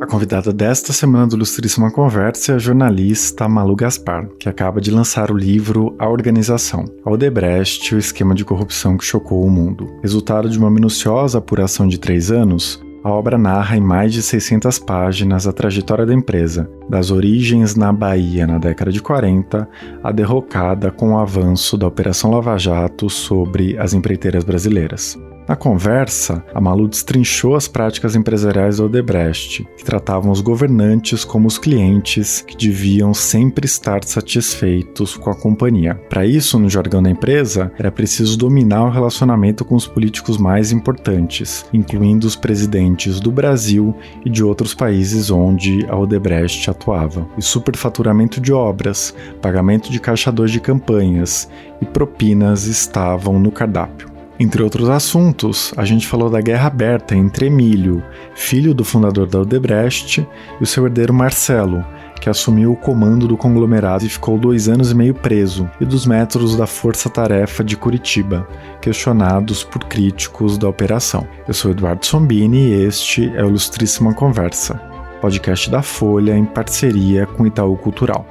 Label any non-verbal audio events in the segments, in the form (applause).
A convidada desta semana do Ilustríssima Conversa é a jornalista Malu Gaspar, que acaba de lançar o livro A Organização, a Odebrecht, o esquema de corrupção que chocou o mundo. Resultado de uma minuciosa apuração de três anos, a obra narra em mais de 600 páginas a trajetória da empresa, das origens na Bahia na década de 40 à derrocada com o avanço da Operação Lava Jato sobre as empreiteiras brasileiras. Na conversa, a Malu destrinchou as práticas empresariais da Odebrecht, que tratavam os governantes como os clientes que deviam sempre estar satisfeitos com a companhia. Para isso, no jargão da empresa, era preciso dominar o relacionamento com os políticos mais importantes, incluindo os presidentes do Brasil e de outros países onde a Odebrecht atuava. E superfaturamento de obras, pagamento de caixadores de campanhas e propinas estavam no cardápio. Entre outros assuntos, a gente falou da guerra aberta entre Emílio, filho do fundador da Odebrecht, e o seu herdeiro Marcelo, que assumiu o comando do conglomerado e ficou dois anos e meio preso, e dos métodos da Força Tarefa de Curitiba, questionados por críticos da operação. Eu sou Eduardo Sombini e este é o Ilustríssima Conversa, podcast da Folha em parceria com Itaú Cultural.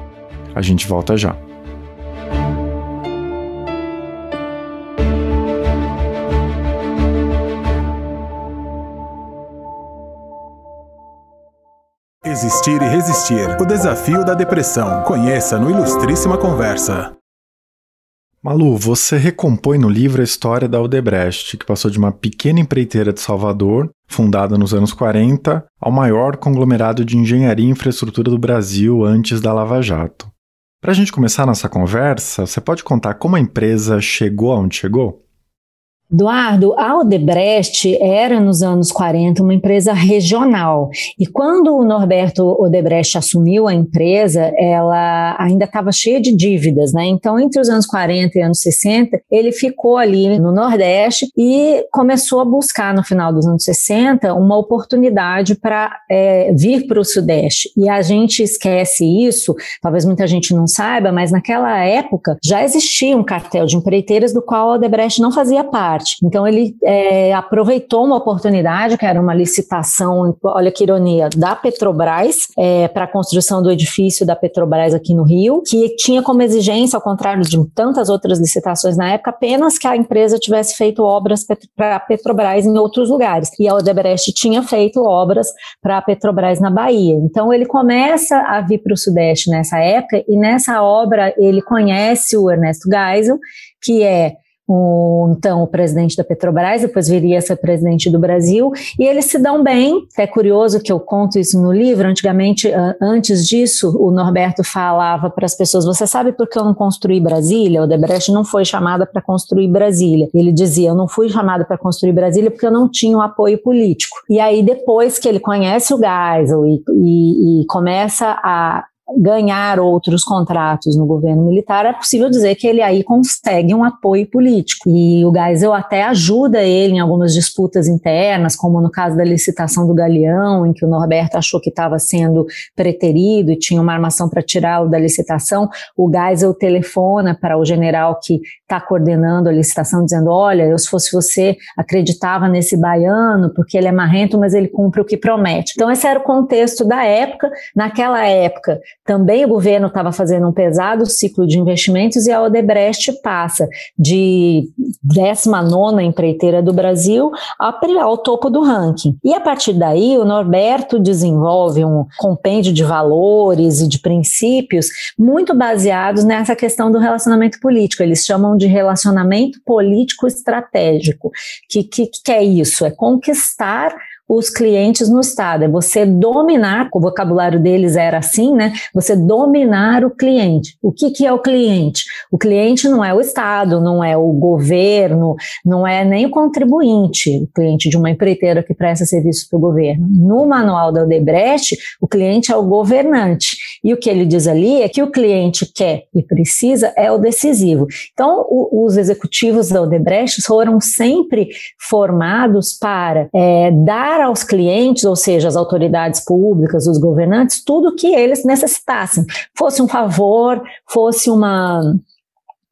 A gente volta já. Existir e resistir. O desafio da depressão. Conheça no Ilustríssima Conversa. Malu, você recompõe no livro a história da Odebrecht, que passou de uma pequena empreiteira de Salvador, fundada nos anos 40, ao maior conglomerado de engenharia e infraestrutura do Brasil antes da Lava Jato. Para a gente começar nossa conversa, você pode contar como a empresa chegou aonde chegou? Eduardo, a Odebrecht era nos anos 40 uma empresa regional e quando o Norberto Odebrecht assumiu a empresa, ela ainda estava cheia de dívidas, né? Então, entre os anos 40 e anos 60, ele ficou ali no Nordeste e começou a buscar no final dos anos 60 uma oportunidade para é, vir para o Sudeste. E a gente esquece isso, talvez muita gente não saiba, mas naquela época já existia um cartel de empreiteiras do qual a Odebrecht não fazia parte parte. Então ele é, aproveitou uma oportunidade, que era uma licitação, olha que ironia, da Petrobras é, para a construção do edifício da Petrobras aqui no Rio, que tinha como exigência, ao contrário de tantas outras licitações na época, apenas que a empresa tivesse feito obras para a Petrobras em outros lugares. E a Odebrecht tinha feito obras para a Petrobras na Bahia. Então ele começa a vir para o Sudeste nessa época e nessa obra ele conhece o Ernesto Geisel, que é o, então o presidente da Petrobras, depois viria a ser presidente do Brasil, e eles se dão bem. É curioso que eu conto isso no livro. Antigamente, antes disso, o Norberto falava para as pessoas: Você sabe por que eu não construí Brasília? O Debrecht não foi chamada para construir Brasília. Ele dizia: Eu não fui chamada para construir Brasília porque eu não tinha um apoio político. E aí, depois que ele conhece o Geisel e, e, e começa a ganhar outros contratos no governo militar, é possível dizer que ele aí consegue um apoio político. E o Geisel até ajuda ele em algumas disputas internas, como no caso da licitação do Galeão, em que o Norberto achou que estava sendo preterido e tinha uma armação para tirá-lo da licitação. O Geisel telefona para o general que está coordenando a licitação, dizendo: Olha, eu se fosse você, acreditava nesse baiano, porque ele é marrento, mas ele cumpre o que promete. Então, esse era o contexto da época. Naquela época, também o governo estava fazendo um pesado ciclo de investimentos e a Odebrecht passa de 19 empreiteira do Brasil ao topo do ranking. E a partir daí, o Norberto desenvolve um compêndio de valores e de princípios muito baseados nessa questão do relacionamento político. Eles chamam de relacionamento político estratégico. Que, que, que é isso? É conquistar os clientes no Estado, é você dominar, o vocabulário deles era assim, né? Você dominar o cliente. O que, que é o cliente? O cliente não é o Estado, não é o governo, não é nem o contribuinte, o cliente de uma empreiteira que presta serviço para o governo. No manual da Odebrecht, o cliente é o governante. E o que ele diz ali é que o cliente quer e precisa é o decisivo. Então, o, os executivos da Odebrecht foram sempre formados para é, dar dar aos clientes, ou seja, as autoridades públicas, os governantes, tudo o que eles necessitassem. Fosse um favor, fosse uma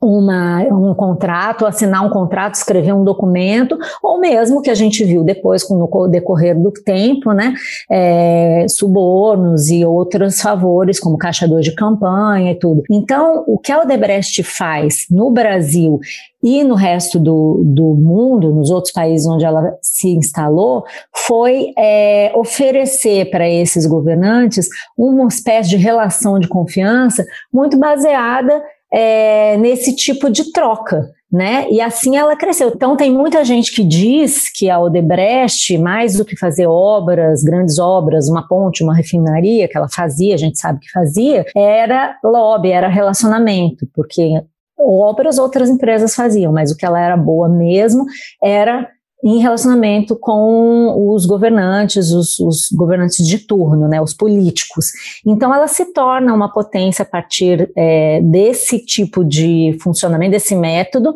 uma, um contrato, assinar um contrato, escrever um documento, ou mesmo que a gente viu depois, com o decorrer do tempo, né, é, subornos e outros favores, como caixador de campanha e tudo. Então, o que a Odebrecht faz no Brasil e no resto do, do mundo, nos outros países onde ela se instalou, foi é, oferecer para esses governantes uma espécie de relação de confiança muito baseada é, nesse tipo de troca. Né? E assim ela cresceu. Então tem muita gente que diz que a Odebrecht, mais do que fazer obras, grandes obras, uma ponte, uma refinaria que ela fazia, a gente sabe que fazia, era lobby, era relacionamento, porque obras outras empresas faziam, mas o que ela era boa mesmo era em relacionamento com os governantes, os, os, governantes de turno, né, os políticos. Então, ela se torna uma potência a partir é, desse tipo de funcionamento, desse método,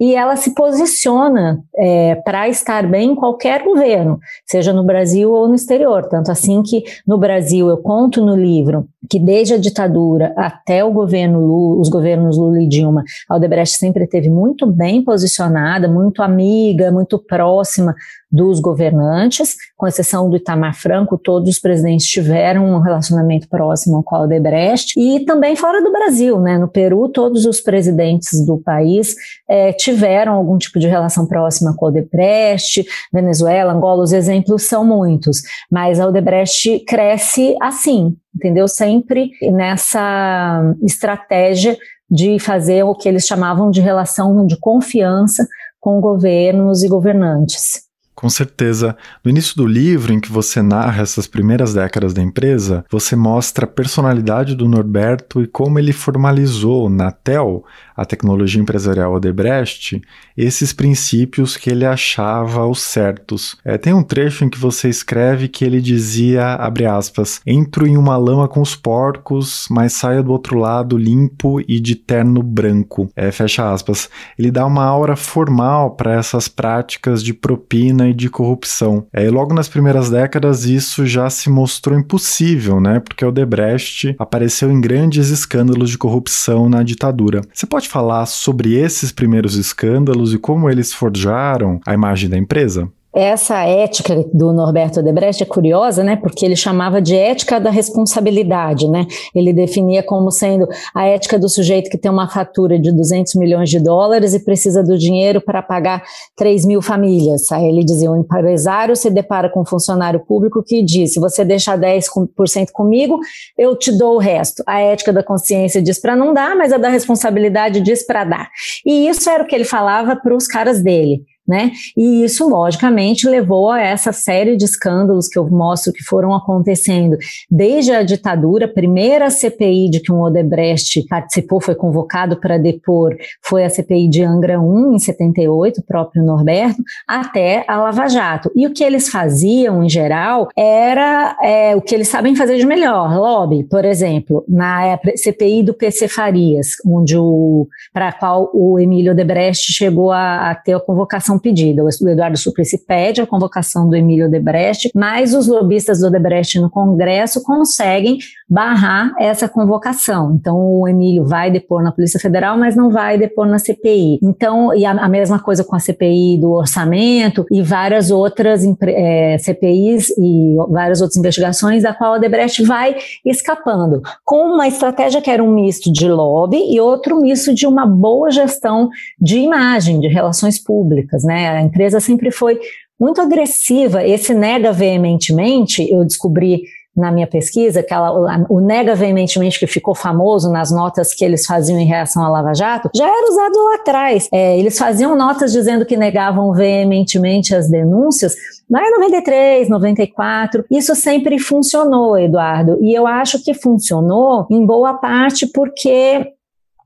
e ela se posiciona é, para estar bem em qualquer governo, seja no Brasil ou no exterior. Tanto assim que no Brasil eu conto no livro que desde a ditadura até o governo Lula, os governos Lula e Dilma, a Odebrecht sempre esteve muito bem posicionada, muito amiga, muito próxima dos governantes, com exceção do Itamar Franco, todos os presidentes tiveram um relacionamento próximo com a Odebrecht, e também fora do Brasil, né? No Peru, todos os presidentes do país é, tiveram algum tipo de relação próxima com a Odebrecht, Venezuela, Angola, os exemplos são muitos, mas a Odebrecht cresce assim, entendeu? Sempre nessa estratégia de fazer o que eles chamavam de relação de confiança com governos e governantes. Com certeza. No início do livro, em que você narra essas primeiras décadas da empresa, você mostra a personalidade do Norberto e como ele formalizou na TEL, a tecnologia empresarial Odebrecht, esses princípios que ele achava os certos. É, tem um trecho em que você escreve que ele dizia, abre aspas, entro em uma lama com os porcos, mas saio do outro lado limpo e de terno branco. É, fecha aspas. Ele dá uma aura formal para essas práticas de propina de corrupção. É, e logo nas primeiras décadas isso já se mostrou impossível, né? Porque o Debrecht apareceu em grandes escândalos de corrupção na ditadura. Você pode falar sobre esses primeiros escândalos e como eles forjaram a imagem da empresa? Essa ética do Norberto Debrecht é curiosa, né? Porque ele chamava de ética da responsabilidade, né? Ele definia como sendo a ética do sujeito que tem uma fatura de 200 milhões de dólares e precisa do dinheiro para pagar 3 mil famílias. Aí ele dizia: o empresário se depara com um funcionário público que diz: se você deixar 10% comigo, eu te dou o resto. A ética da consciência diz para não dar, mas a da responsabilidade diz para dar. E isso era o que ele falava para os caras dele né? E isso, logicamente, levou a essa série de escândalos que eu mostro que foram acontecendo desde a ditadura, a primeira CPI de que um Odebrecht participou, foi convocado para depor, foi a CPI de Angra 1, em 78, o próprio Norberto, até a Lava Jato. E o que eles faziam, em geral, era é, o que eles sabem fazer de melhor, lobby, por exemplo, na CPI do PC Farias, onde o para a qual o Emílio Odebrecht chegou a, a ter a convocação pedida. O Eduardo Suplicy pede a convocação do Emílio Odebrecht, mas os lobistas do Odebrecht no Congresso conseguem barrar essa convocação. Então, o Emílio vai depor na Polícia Federal, mas não vai depor na CPI. Então, e a, a mesma coisa com a CPI do orçamento e várias outras é, CPIs e várias outras investigações, da qual o Odebrecht vai escapando, com uma estratégia que era um misto de lobby e outro misto de uma boa gestão de imagem, de relações públicas. Né? A empresa sempre foi muito agressiva. Esse nega veementemente, eu descobri na minha pesquisa, que o nega veementemente que ficou famoso nas notas que eles faziam em reação à Lava Jato, já era usado lá atrás. É, eles faziam notas dizendo que negavam veementemente as denúncias, lá em 93, 94. Isso sempre funcionou, Eduardo. E eu acho que funcionou em boa parte porque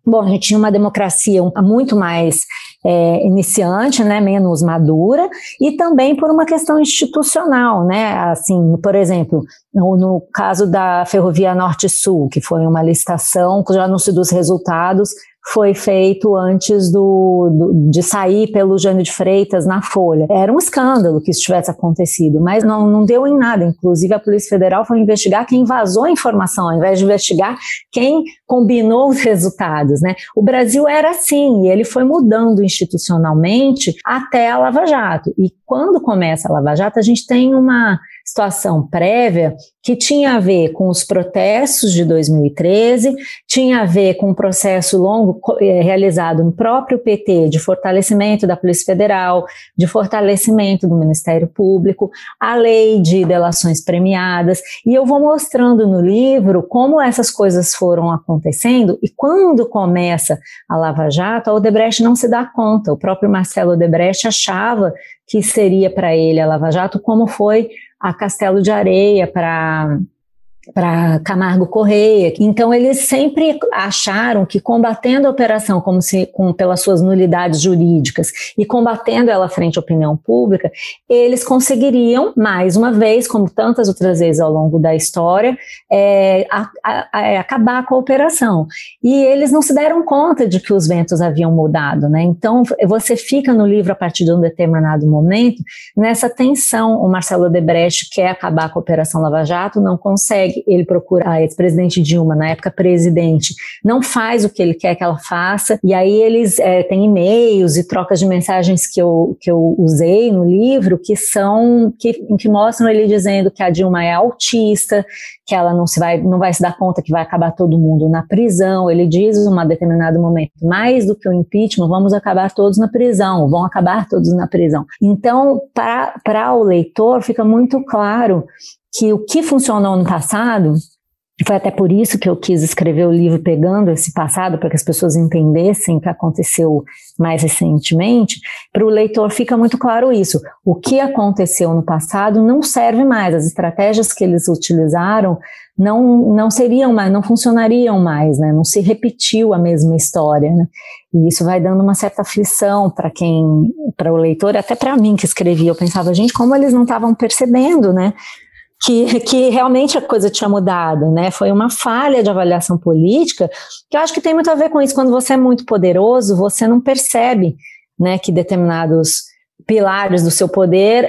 Bom, a gente tinha uma democracia muito mais é, iniciante, né, menos madura, e também por uma questão institucional, né, assim, por exemplo, no, no caso da Ferrovia Norte-Sul, que foi uma licitação, com o anúncio dos resultados, foi feito antes do, do, de sair pelo Jânio de Freitas na Folha. Era um escândalo que isso tivesse acontecido, mas não, não deu em nada. Inclusive, a Polícia Federal foi investigar quem vazou a informação, ao invés de investigar quem combinou os (laughs) resultados. Né? O Brasil era assim, e ele foi mudando institucionalmente até a Lava Jato. E quando começa a Lava Jato, a gente tem uma situação prévia que tinha a ver com os protestos de 2013, tinha a ver com um processo longo eh, realizado no próprio PT de fortalecimento da Polícia Federal, de fortalecimento do Ministério Público, a lei de delações premiadas, e eu vou mostrando no livro como essas coisas foram acontecendo e quando começa a Lava Jato, a Odebrecht não se dá conta. O próprio Marcelo Odebrecht achava que seria para ele a Lava Jato, como foi a Castelo de Areia para para Camargo Correia. Então eles sempre acharam que combatendo a operação como se com, pelas suas nulidades jurídicas e combatendo ela frente à opinião pública, eles conseguiriam mais uma vez, como tantas outras vezes ao longo da história, é, a, a, a, é, acabar com a operação. E eles não se deram conta de que os ventos haviam mudado, né? Então você fica no livro a partir de um determinado momento nessa tensão. O Marcelo Debrecht quer acabar com a operação Lava Jato, não consegue ele procura a ex-presidente Dilma, na época presidente, não faz o que ele quer que ela faça, e aí eles é, têm e-mails e trocas de mensagens que eu, que eu usei no livro que são, que, que mostram ele dizendo que a Dilma é autista, que ela não se vai, não vai se dar conta que vai acabar todo mundo na prisão. Ele diz em um determinado momento, mais do que o impeachment, vamos acabar todos na prisão, vão acabar todos na prisão. Então, para o leitor, fica muito claro que o que funcionou no passado, foi até por isso que eu quis escrever o livro pegando esse passado, para que as pessoas entendessem o que aconteceu mais recentemente, para o leitor fica muito claro isso. O que aconteceu no passado não serve mais, as estratégias que eles utilizaram não, não seriam mais, não funcionariam mais, né? não se repetiu a mesma história. Né? E isso vai dando uma certa aflição para quem, para o leitor, até para mim que escrevi. Eu pensava, gente, como eles não estavam percebendo, né? Que, que realmente a coisa tinha mudado, né? Foi uma falha de avaliação política, que eu acho que tem muito a ver com isso. Quando você é muito poderoso, você não percebe, né, que determinados pilares do seu poder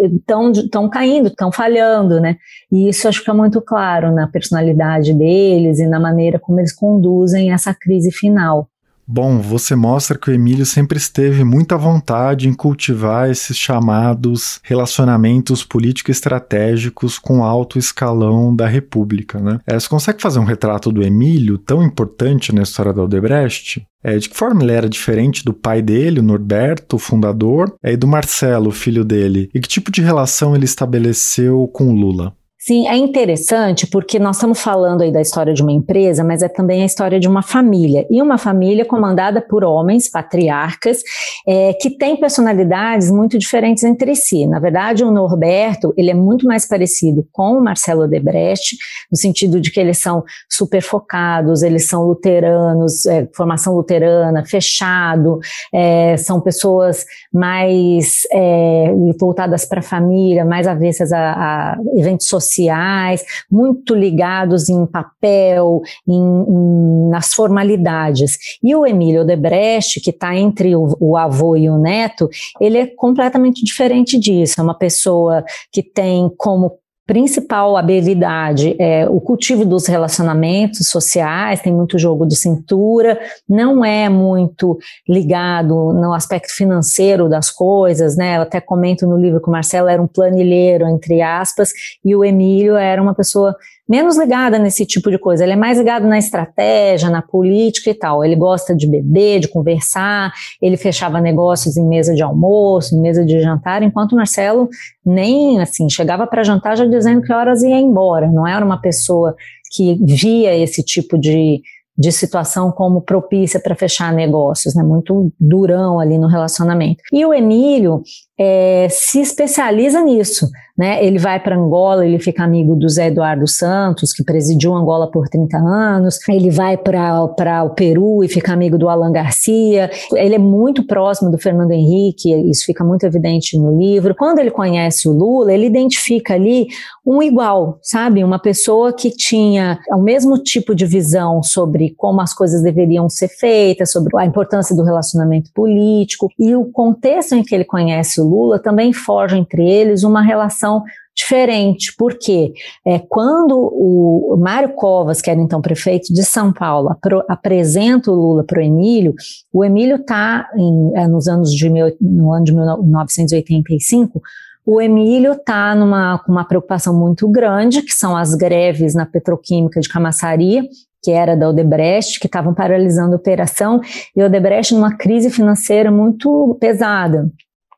estão é, caindo, estão falhando, né? E isso acho que é muito claro na personalidade deles e na maneira como eles conduzem essa crise final. Bom, você mostra que o Emílio sempre esteve muito à vontade em cultivar esses chamados relacionamentos político-estratégicos com alto escalão da República, né? É, você consegue fazer um retrato do Emílio, tão importante na história da Odebrecht? É, de que forma ele era diferente do pai dele, o Norberto, o fundador, é, e do Marcelo, o filho dele? E que tipo de relação ele estabeleceu com Lula? Sim, é interessante porque nós estamos falando aí da história de uma empresa, mas é também a história de uma família. E uma família comandada por homens, patriarcas, é, que têm personalidades muito diferentes entre si. Na verdade, o Norberto, ele é muito mais parecido com o Marcelo Debrecht, no sentido de que eles são super focados, eles são luteranos, é, formação luterana, fechado, é, são pessoas mais é, voltadas para a família, mais avessas a, a eventos sociais sociais, muito ligados em papel, em, em, nas formalidades. E o Emílio Debrecht, que está entre o, o avô e o neto, ele é completamente diferente disso. É uma pessoa que tem como principal habilidade é o cultivo dos relacionamentos sociais, tem muito jogo de cintura, não é muito ligado no aspecto financeiro das coisas, né? Eu até comento no livro que o Marcelo era um planilheiro, entre aspas, e o Emílio era uma pessoa menos ligada nesse tipo de coisa. Ele é mais ligado na estratégia, na política e tal. Ele gosta de beber, de conversar, ele fechava negócios em mesa de almoço, em mesa de jantar, enquanto o Marcelo nem assim chegava para jantar já dizendo que horas ia embora. Não era uma pessoa que via esse tipo de de situação como propícia para fechar negócios, né? Muito durão ali no relacionamento. E o Emílio é, se especializa nisso, né? Ele vai para Angola, ele fica amigo do Zé Eduardo Santos, que presidiu Angola por 30 anos. Ele vai para o Peru e fica amigo do Alan Garcia. Ele é muito próximo do Fernando Henrique, isso fica muito evidente no livro. Quando ele conhece o Lula, ele identifica ali um igual, sabe? Uma pessoa que tinha o mesmo tipo de visão sobre sobre como as coisas deveriam ser feitas, sobre a importância do relacionamento político. E o contexto em que ele conhece o Lula também forja entre eles uma relação diferente, porque é, quando o Mário Covas, que era então prefeito de São Paulo, apro, apresenta o Lula para o Emílio, o Emílio está é, nos anos de mil, no ano de 1985, o Emílio está numa com uma preocupação muito grande, que são as greves na petroquímica de Camaçari, que era da Odebrecht, que estavam paralisando a operação, e a Odebrecht numa crise financeira muito pesada.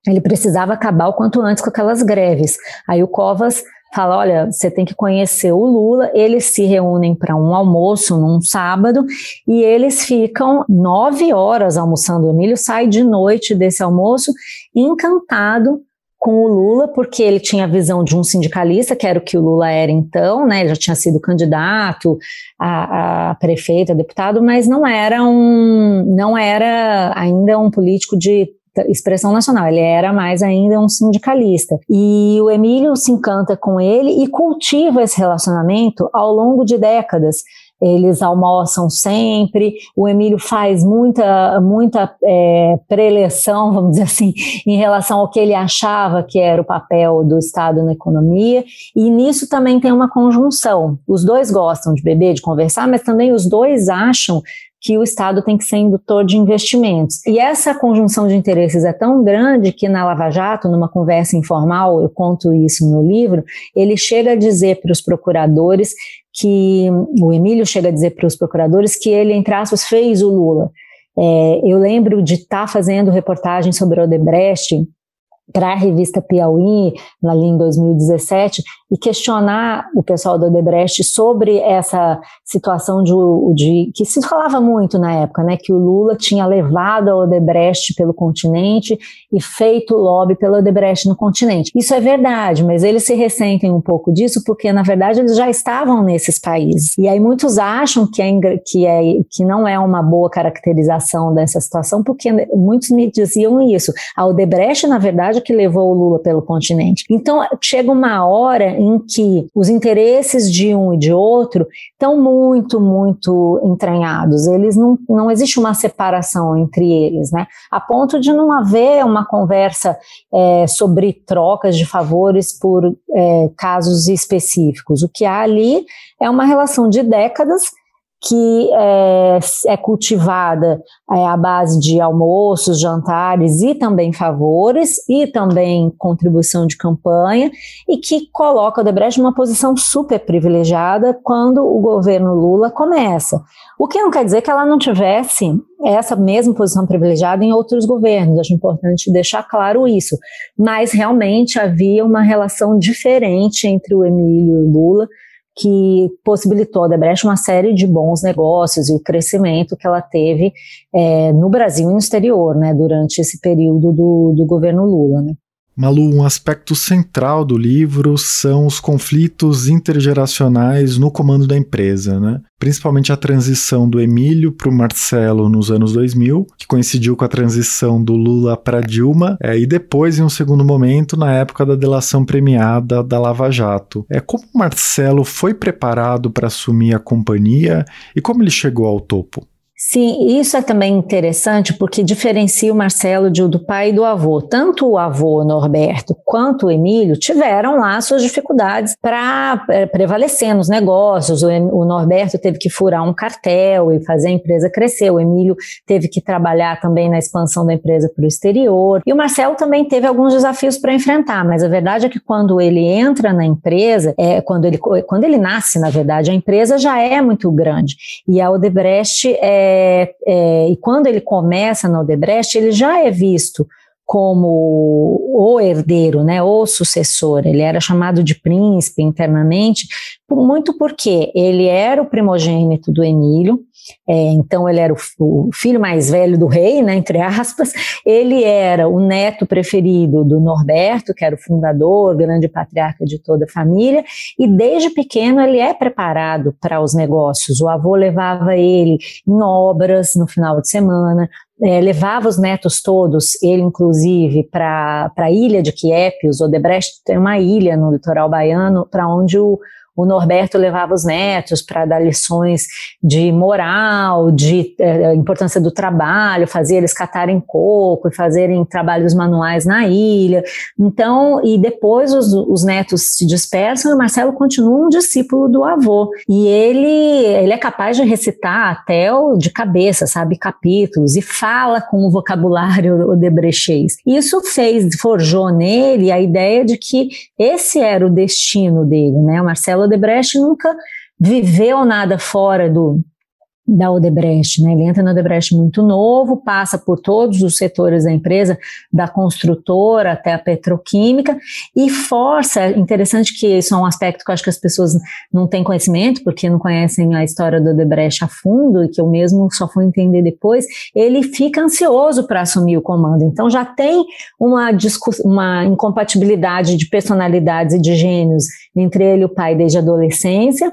Ele precisava acabar o quanto antes com aquelas greves. Aí o Covas fala: olha, você tem que conhecer o Lula. Eles se reúnem para um almoço num sábado e eles ficam nove horas almoçando. O Emílio sai de noite desse almoço encantado com o Lula, porque ele tinha a visão de um sindicalista, que era o que o Lula era então, né? Ele já tinha sido candidato a, a prefeito, a deputado, mas não era um, não era ainda um político de expressão nacional, ele era mais ainda um sindicalista. E o Emílio se encanta com ele e cultiva esse relacionamento ao longo de décadas eles almoçam sempre. O Emílio faz muita, muita é, preleção, vamos dizer assim, em relação ao que ele achava que era o papel do Estado na economia. E nisso também tem uma conjunção. Os dois gostam de beber, de conversar, mas também os dois acham que o Estado tem que ser indutor de investimentos. E essa conjunção de interesses é tão grande que na Lava Jato, numa conversa informal, eu conto isso no livro, ele chega a dizer para os procuradores que o Emílio chega a dizer para os procuradores que ele, entre aspas, fez o Lula. É, eu lembro de estar tá fazendo reportagem sobre Odebrecht para a revista Piauí, ali em 2017, e questionar o pessoal do Odebrecht sobre essa situação de, de, que se falava muito na época, né, que o Lula tinha levado a Odebrecht pelo continente e feito lobby pelo Odebrecht no continente. Isso é verdade, mas eles se ressentem um pouco disso porque na verdade eles já estavam nesses países. E aí muitos acham que é, que é que não é uma boa caracterização dessa situação porque muitos me diziam isso. A Odebrecht na verdade é que levou o Lula pelo continente. Então chega uma hora em que os interesses de um e de outro estão muito, muito entranhados. Eles não, não existe uma separação entre eles, né? A ponto de não haver uma conversa é, sobre trocas de favores por é, casos específicos. O que há ali é uma relação de décadas que é, é cultivada é, à base de almoços, jantares e também favores e também contribuição de campanha e que coloca a Odebrecht numa posição super privilegiada quando o governo Lula começa. O que não quer dizer que ela não tivesse essa mesma posição privilegiada em outros governos, acho importante deixar claro isso. Mas realmente havia uma relação diferente entre o Emílio e o Lula, que possibilitou a Odebrecht uma série de bons negócios e o crescimento que ela teve é, no Brasil e no exterior, né, durante esse período do, do governo Lula, né. Malu, um aspecto central do livro são os conflitos intergeracionais no comando da empresa, né? principalmente a transição do Emílio para o Marcelo nos anos 2000, que coincidiu com a transição do Lula para Dilma, é, e depois, em um segundo momento, na época da delação premiada da Lava Jato. É como o Marcelo foi preparado para assumir a companhia e como ele chegou ao topo? Sim, isso é também interessante porque diferencia o Marcelo de, do pai e do avô. Tanto o avô Norberto quanto o Emílio tiveram lá suas dificuldades para é, prevalecer nos negócios. O, o, Norberto teve que furar um cartel e fazer a empresa crescer. O Emílio teve que trabalhar também na expansão da empresa para o exterior. E o Marcelo também teve alguns desafios para enfrentar, mas a verdade é que quando ele entra na empresa, é, quando, ele, quando ele nasce, na verdade, a empresa já é muito grande. E a Odebrecht é é, é, e quando ele começa na Odebrecht, ele já é visto como o herdeiro, né, o sucessor. Ele era chamado de príncipe internamente, muito porque ele era o primogênito do Emílio, é, então ele era o, o, filho mais velho do rei, né, entre aspas. Ele era o neto preferido do Norberto, que era o fundador, grande patriarca de toda a família, e desde pequeno ele é preparado para os negócios. O avô levava ele em obras no final de semana, é, levava os netos todos, ele inclusive, para a ilha de Quiepios, Odebrecht tem uma ilha no litoral baiano, para onde o, o Norberto levava os netos para dar lições de moral, de é, importância do trabalho, fazia eles catarem coco e fazerem trabalhos manuais na ilha. Então, e depois os, os netos se dispersam e o Marcelo continua um discípulo do avô. E ele, ele é capaz de recitar até o, de cabeça, sabe, capítulos, e fala com o vocabulário (laughs) odebrechês. Isso fez, forjou nele a ideia de que esse era o destino dele, né? O Marcelo Odebrecht nunca viveu nada fora do, da Odebrecht, né? Ele entra na Odebrecht muito novo, passa por todos os setores da empresa, da construtora até a petroquímica, e força, interessante que isso é um aspecto que eu acho que as pessoas não têm conhecimento, porque não conhecem a história do Odebrecht a fundo, e que eu mesmo só fui entender depois, ele fica ansioso para assumir o comando. Então já tem uma, uma incompatibilidade de personalidades e de gênios entre ele e o pai desde a adolescência,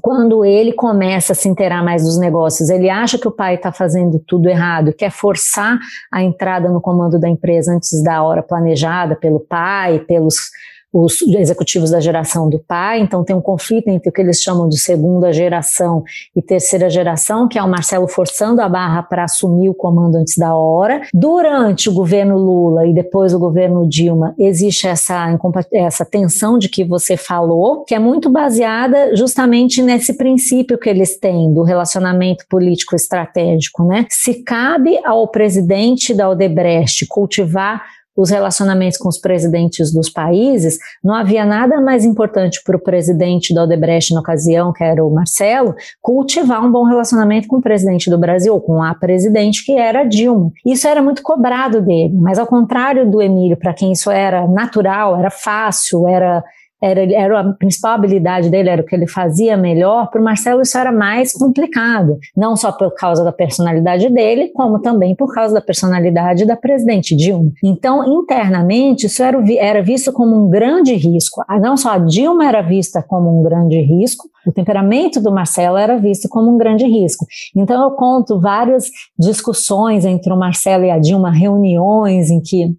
quando ele começa a se inteirar mais dos negócios, ele acha que o pai está fazendo tudo errado, quer forçar a entrada no comando da empresa antes da hora planejada pelo pai, pelos os executivos da geração do pai, então tem um conflito entre o que eles chamam de segunda geração e terceira geração, que é o Marcelo forçando a barra para assumir o comando antes da hora. Durante o governo Lula e depois o governo Dilma, existe essa, essa tensão de que você falou, que é muito baseada justamente nesse princípio que eles têm do relacionamento político estratégico, né? Se cabe ao presidente da Odebrecht cultivar os relacionamentos com os presidentes dos países, não havia nada mais importante para o presidente da Odebrecht na ocasião, que era o Marcelo, cultivar um bom relacionamento com o presidente do Brasil, com a presidente que era Dilma. Isso era muito cobrado dele, mas ao contrário do Emílio, para quem isso era natural, era fácil, era era, era a principal habilidade dele, era o que ele fazia melhor, para o Marcelo isso era mais complicado, não só por causa da personalidade dele, como também por causa da personalidade da presidente Dilma. Então, internamente, isso era, era visto como um grande risco. Ah, não só a Dilma era vista como um grande risco, o temperamento do Marcelo era visto como um grande risco. Então, eu conto várias discussões entre o Marcelo e a Dilma, reuniões em que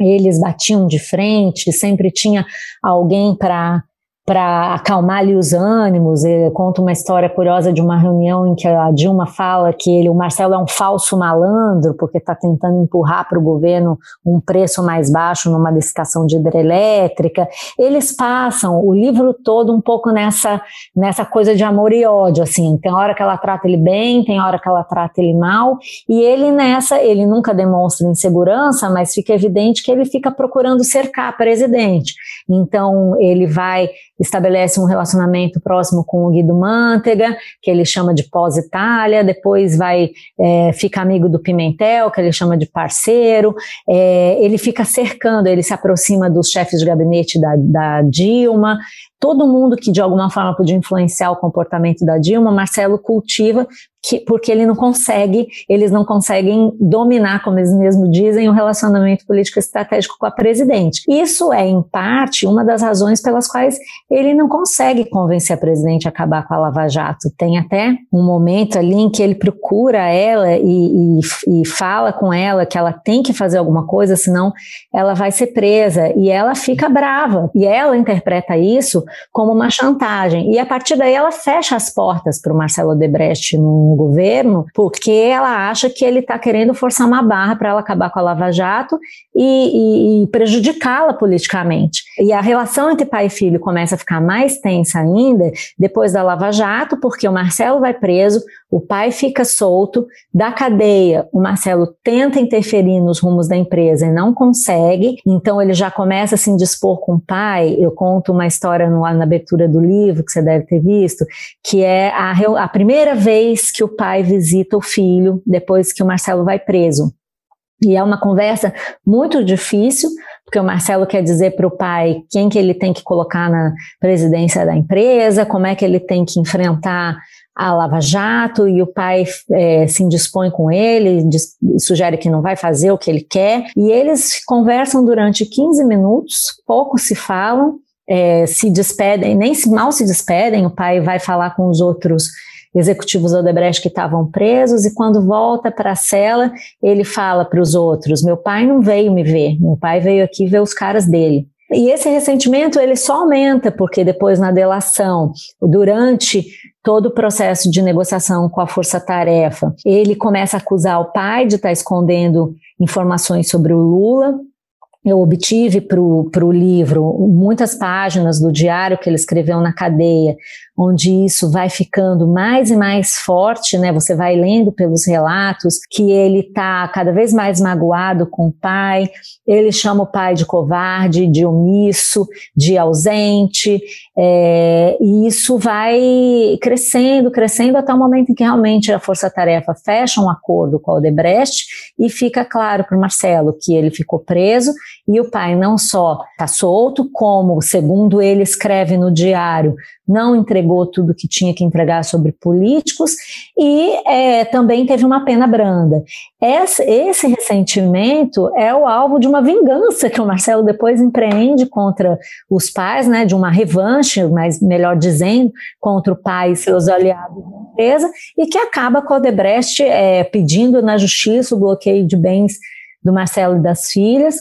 eles batiam de frente, sempre tinha alguém para para acalmar ali os ânimos. Eu conto uma história curiosa de uma reunião em que a Dilma fala que ele, o Marcelo é um falso malandro, porque está tentando empurrar para o governo um preço mais baixo numa licitação de hidrelétrica. Eles passam o livro todo um pouco nessa, nessa coisa de amor e ódio, assim. Tem hora que ela trata ele bem, tem hora que ela trata ele mal, e ele nessa, ele nunca demonstra insegurança, mas fica evidente que ele fica procurando cercar a presidente. Então, ele vai estabelece um relacionamento próximo com o Guido Mantega, que ele chama de pós-Itália, depois vai, é, fica amigo do Pimentel, que ele chama de parceiro, é, ele fica cercando, ele se aproxima dos chefes de gabinete da, da Dilma, todo mundo que de alguma forma podia influenciar o comportamento da Dilma, Marcelo cultiva que, porque ele não consegue, eles não conseguem dominar, como eles mesmos dizem, o relacionamento político estratégico com a presidente. Isso é, em parte, uma das razões pelas quais ele não consegue convencer a presidente a acabar com a Lava Jato. Tem até um momento ali em que ele procura ela e, e, e fala com ela que ela tem que fazer alguma coisa, senão ela vai ser presa. E ela fica brava. E ela interpreta isso como uma chantagem. E a partir daí ela fecha as portas para o Marcelo Debrecht no governo, porque ela acha que ele está querendo forçar uma barra para ela acabar com a Lava Jato e, e, e prejudicá-la politicamente. E a relação entre pai e filho começa a ficar mais tensa ainda depois da Lava Jato, porque o Marcelo vai preso, o pai fica solto, da cadeia, o Marcelo tenta interferir nos rumos da empresa e não consegue, então ele já começa a se indispor com o pai. Eu conto uma história no, na abertura do livro, que você deve ter visto, que é a, a primeira vez que o pai visita o filho depois que o Marcelo vai preso. E é uma conversa muito difícil, porque o Marcelo quer dizer para o pai quem que ele tem que colocar na presidência da empresa, como é que ele tem que enfrentar a Lava Jato e o pai é, se indispõe com ele, diz, sugere que não vai fazer o que ele quer, e eles conversam durante 15 minutos, pouco se falam, é, se despedem, nem se, mal se despedem, o pai vai falar com os outros executivos Odebrecht que estavam presos, e quando volta para a cela, ele fala para os outros: Meu pai não veio me ver, meu pai veio aqui ver os caras dele. E esse ressentimento ele só aumenta porque depois na delação, durante todo o processo de negociação com a força-tarefa, ele começa a acusar o pai de estar escondendo informações sobre o Lula eu obtive para o livro muitas páginas do diário que ele escreveu na cadeia, onde isso vai ficando mais e mais forte, né? Você vai lendo pelos relatos que ele está cada vez mais magoado com o pai, ele chama o pai de covarde, de omisso, de ausente, é, e isso vai crescendo, crescendo até o momento em que realmente a Força Tarefa fecha um acordo com a Odebrecht e fica claro para o Marcelo que ele ficou preso e o pai não só está solto, como, segundo ele escreve no diário, não entregou tudo que tinha que entregar sobre políticos e é, também teve uma pena branda. Esse, esse, ressentimento é o alvo de uma vingança que o Marcelo depois empreende contra os pais, né, de uma revanche, mas melhor dizendo, contra o pai e seus aliados na empresa, e que acaba com o Odebrecht é, pedindo na justiça o bloqueio de bens do Marcelo e das filhas,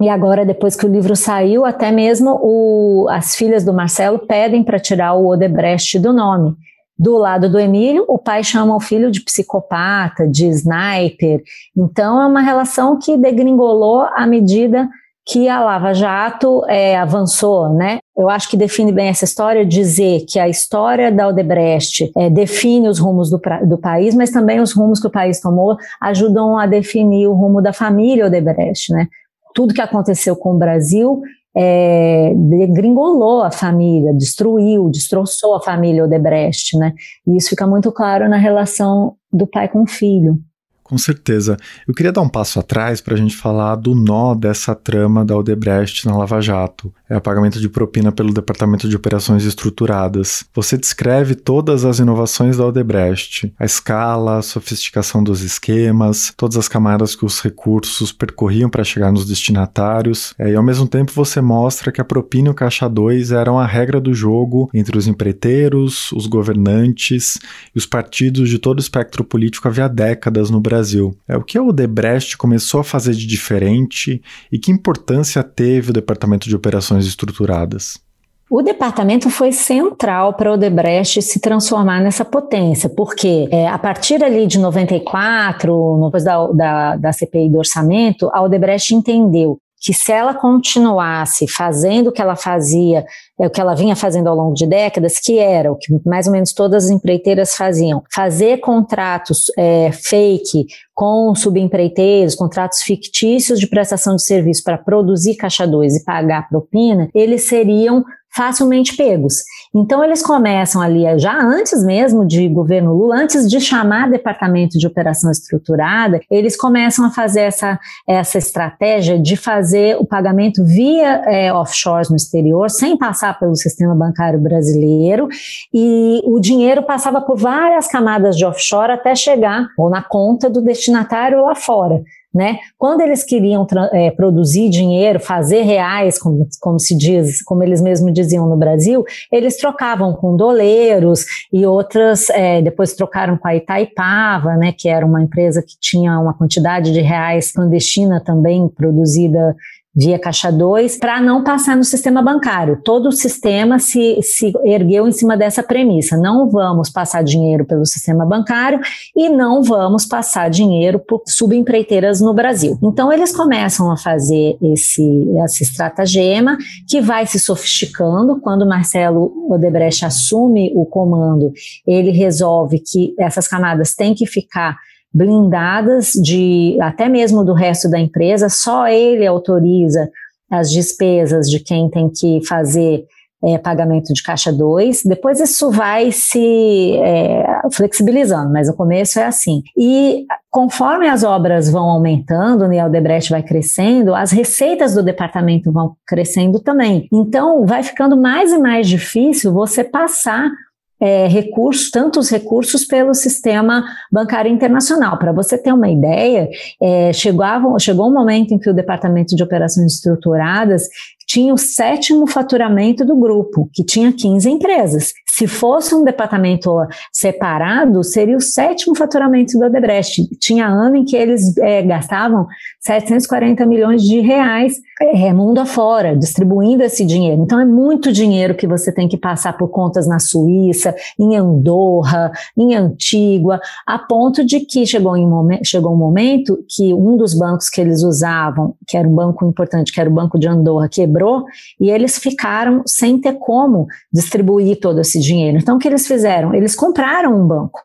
e agora, depois que o livro saiu, até mesmo o, as filhas do Marcelo pedem para tirar o Odebrecht do nome. Do lado do Emílio, o pai chama o filho de psicopata, de sniper. Então, é uma relação que degringolou à medida que a Lava Jato é, avançou, né? Eu acho que define bem essa história dizer que a história da Odebrecht é, define os rumos do, do, país, mas também os rumos que o país tomou ajudam a definir o rumo da família Odebrecht, né? Tudo que aconteceu com o Brasil é, degringolou a família, destruiu, destroçou a família Odebrecht, né? E isso fica muito claro na relação do pai com o filho. Com certeza. Eu queria dar um passo atrás para a gente falar do nó dessa trama da Odebrecht na Lava Jato. É o pagamento de propina pelo Departamento de Operações Estruturadas. Você descreve todas as inovações da Odebrecht, a escala, a sofisticação dos esquemas, todas as camadas que os recursos percorriam para chegar nos destinatários, é, e ao mesmo tempo você mostra que a propina e o caixa 2 eram a regra do jogo entre os empreiteiros, os governantes e os partidos de todo o espectro político havia décadas no Brasil Brasil. É o que a Odebrecht começou a fazer de diferente e que importância teve o Departamento de Operações Estruturadas? O departamento foi central para a Odebrecht se transformar nessa potência, porque é, a partir ali de 94, depois da, da, da CPI do orçamento, a Odebrecht entendeu que se ela continuasse fazendo o que ela fazia, é, o que ela vinha fazendo ao longo de décadas, que era o que mais ou menos todas as empreiteiras faziam, fazer contratos é, fake com subempreiteiros, contratos fictícios de prestação de serviço para produzir caixa 2 e pagar propina, eles seriam facilmente pegos. Então eles começam ali, já antes mesmo de governo Lula, antes de chamar departamento de operação estruturada, eles começam a fazer essa, essa estratégia de fazer o pagamento via é, offshores no exterior, sem passar pelo sistema bancário brasileiro, e o dinheiro passava por várias camadas de offshore até chegar ou na conta do destinatário lá fora. Né? Quando eles queriam é, produzir dinheiro, fazer reais, como, como se diz, como eles mesmos diziam no Brasil, eles trocavam com doleiros e outras, é, depois trocaram com a Itaipava, né, que era uma empresa que tinha uma quantidade de reais clandestina também produzida via Caixa 2, para não passar no sistema bancário. Todo o sistema se, se ergueu em cima dessa premissa. Não vamos passar dinheiro pelo sistema bancário e não vamos passar dinheiro por subempreiteiras no Brasil. Então, eles começam a fazer esse, esse estratagema que vai se sofisticando. Quando Marcelo Odebrecht assume o comando, ele resolve que essas camadas têm que ficar blindadas de até mesmo do resto da empresa, só ele autoriza as despesas de quem tem que fazer é, pagamento de caixa 2. Depois isso vai se é, flexibilizando, mas no começo é assim. E conforme as obras vão aumentando, né, o Debrecht vai crescendo, as receitas do departamento vão crescendo também. Então vai ficando mais e mais difícil você passar é, recursos, tantos recursos pelo sistema bancário internacional. Para você ter uma ideia, é, chegava, chegou um momento em que o Departamento de Operações Estruturadas tinha o sétimo faturamento do grupo, que tinha 15 empresas. Se fosse um departamento separado, seria o sétimo faturamento do Odebrecht. Tinha ano em que eles é, gastavam 740 milhões de reais é, mundo afora, distribuindo esse dinheiro. Então é muito dinheiro que você tem que passar por contas na Suíça, em Andorra, em Antígua, a ponto de que chegou, em chegou um momento que um dos bancos que eles usavam, que era um banco importante, que era o Banco de Andorra, quebrou e eles ficaram sem ter como distribuir todo esse dinheiro. Então o que eles fizeram? Eles compraram um banco.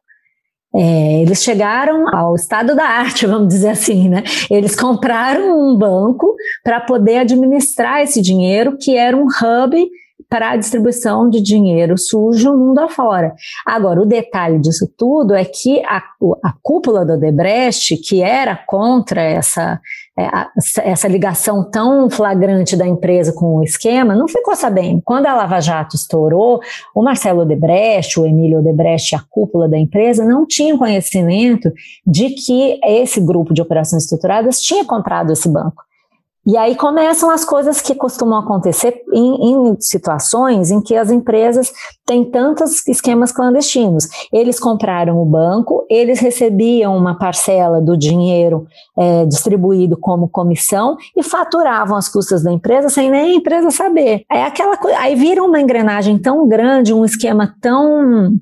É, eles chegaram ao estado da arte, (laughs) vamos dizer assim, né? Eles compraram um banco para poder administrar esse dinheiro, que era um hub para a distribuição de dinheiro sujo mundo afora. Agora, o detalhe disso tudo é que a, a cúpula do Odebrecht, que era contra essa, essa ligação tão flagrante da empresa com o esquema, não ficou sabendo. Quando a Lava Jato estourou, o Marcelo Odebrecht, o Emílio Odebrecht, a cúpula da empresa, não tinham conhecimento de que esse grupo de operações estruturadas tinha comprado esse banco. E aí começam as coisas que costumam acontecer em, em, situações em que as empresas têm tantos esquemas clandestinos. Eles compraram o banco, eles recebiam uma parcela do dinheiro é, distribuído como comissão e faturavam as custas da empresa sem nem a empresa saber. É aquela aí vira uma engrenagem tão grande, um esquema tão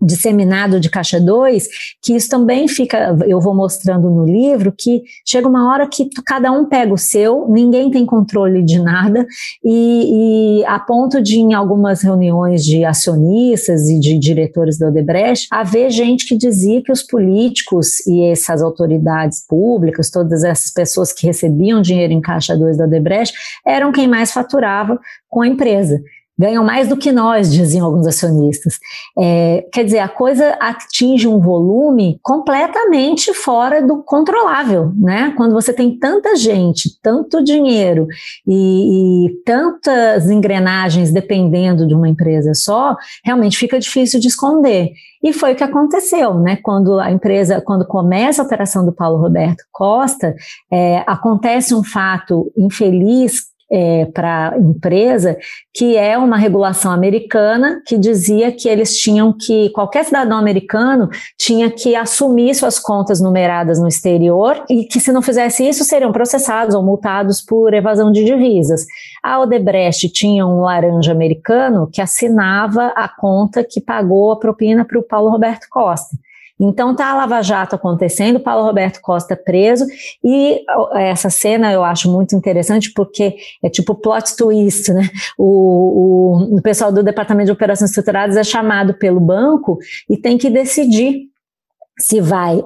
disseminado de caixa 2, que isso também fica, eu vou mostrando no livro, que chega uma hora que cada um pega o seu, ninguém tem controle de nada, e, e a ponto de, em algumas reuniões de acionistas e de diretores da Odebrecht, haver gente que dizia que os políticos e essas autoridades públicas, todas essas pessoas que recebiam dinheiro em caixa 2 da Odebrecht, eram quem mais faturava com a empresa ganham mais do que nós, diziam alguns acionistas. É, quer dizer, a coisa atinge um volume completamente fora do controlável, né? Quando você tem tanta gente, tanto dinheiro e, e tantas engrenagens dependendo de uma empresa só, realmente fica difícil de esconder. E foi o que aconteceu, né? Quando a empresa, quando começa a operação do Paulo Roberto Costa, é, acontece um fato infeliz é, para a empresa, que é uma regulação americana que dizia que eles tinham que, qualquer cidadão americano tinha que assumir suas contas numeradas no exterior e que se não fizesse isso seriam processados ou multados por evasão de divisas. A Odebrecht tinha um laranja americano que assinava a conta que pagou a propina para o Paulo Roberto Costa. Então tá a Lava Jato acontecendo, Paulo Roberto Costa preso, e essa cena eu acho muito interessante porque é tipo plot twist, né? O, o, o pessoal do Departamento de Operações Estruturadas é chamado pelo banco e tem que decidir se vai,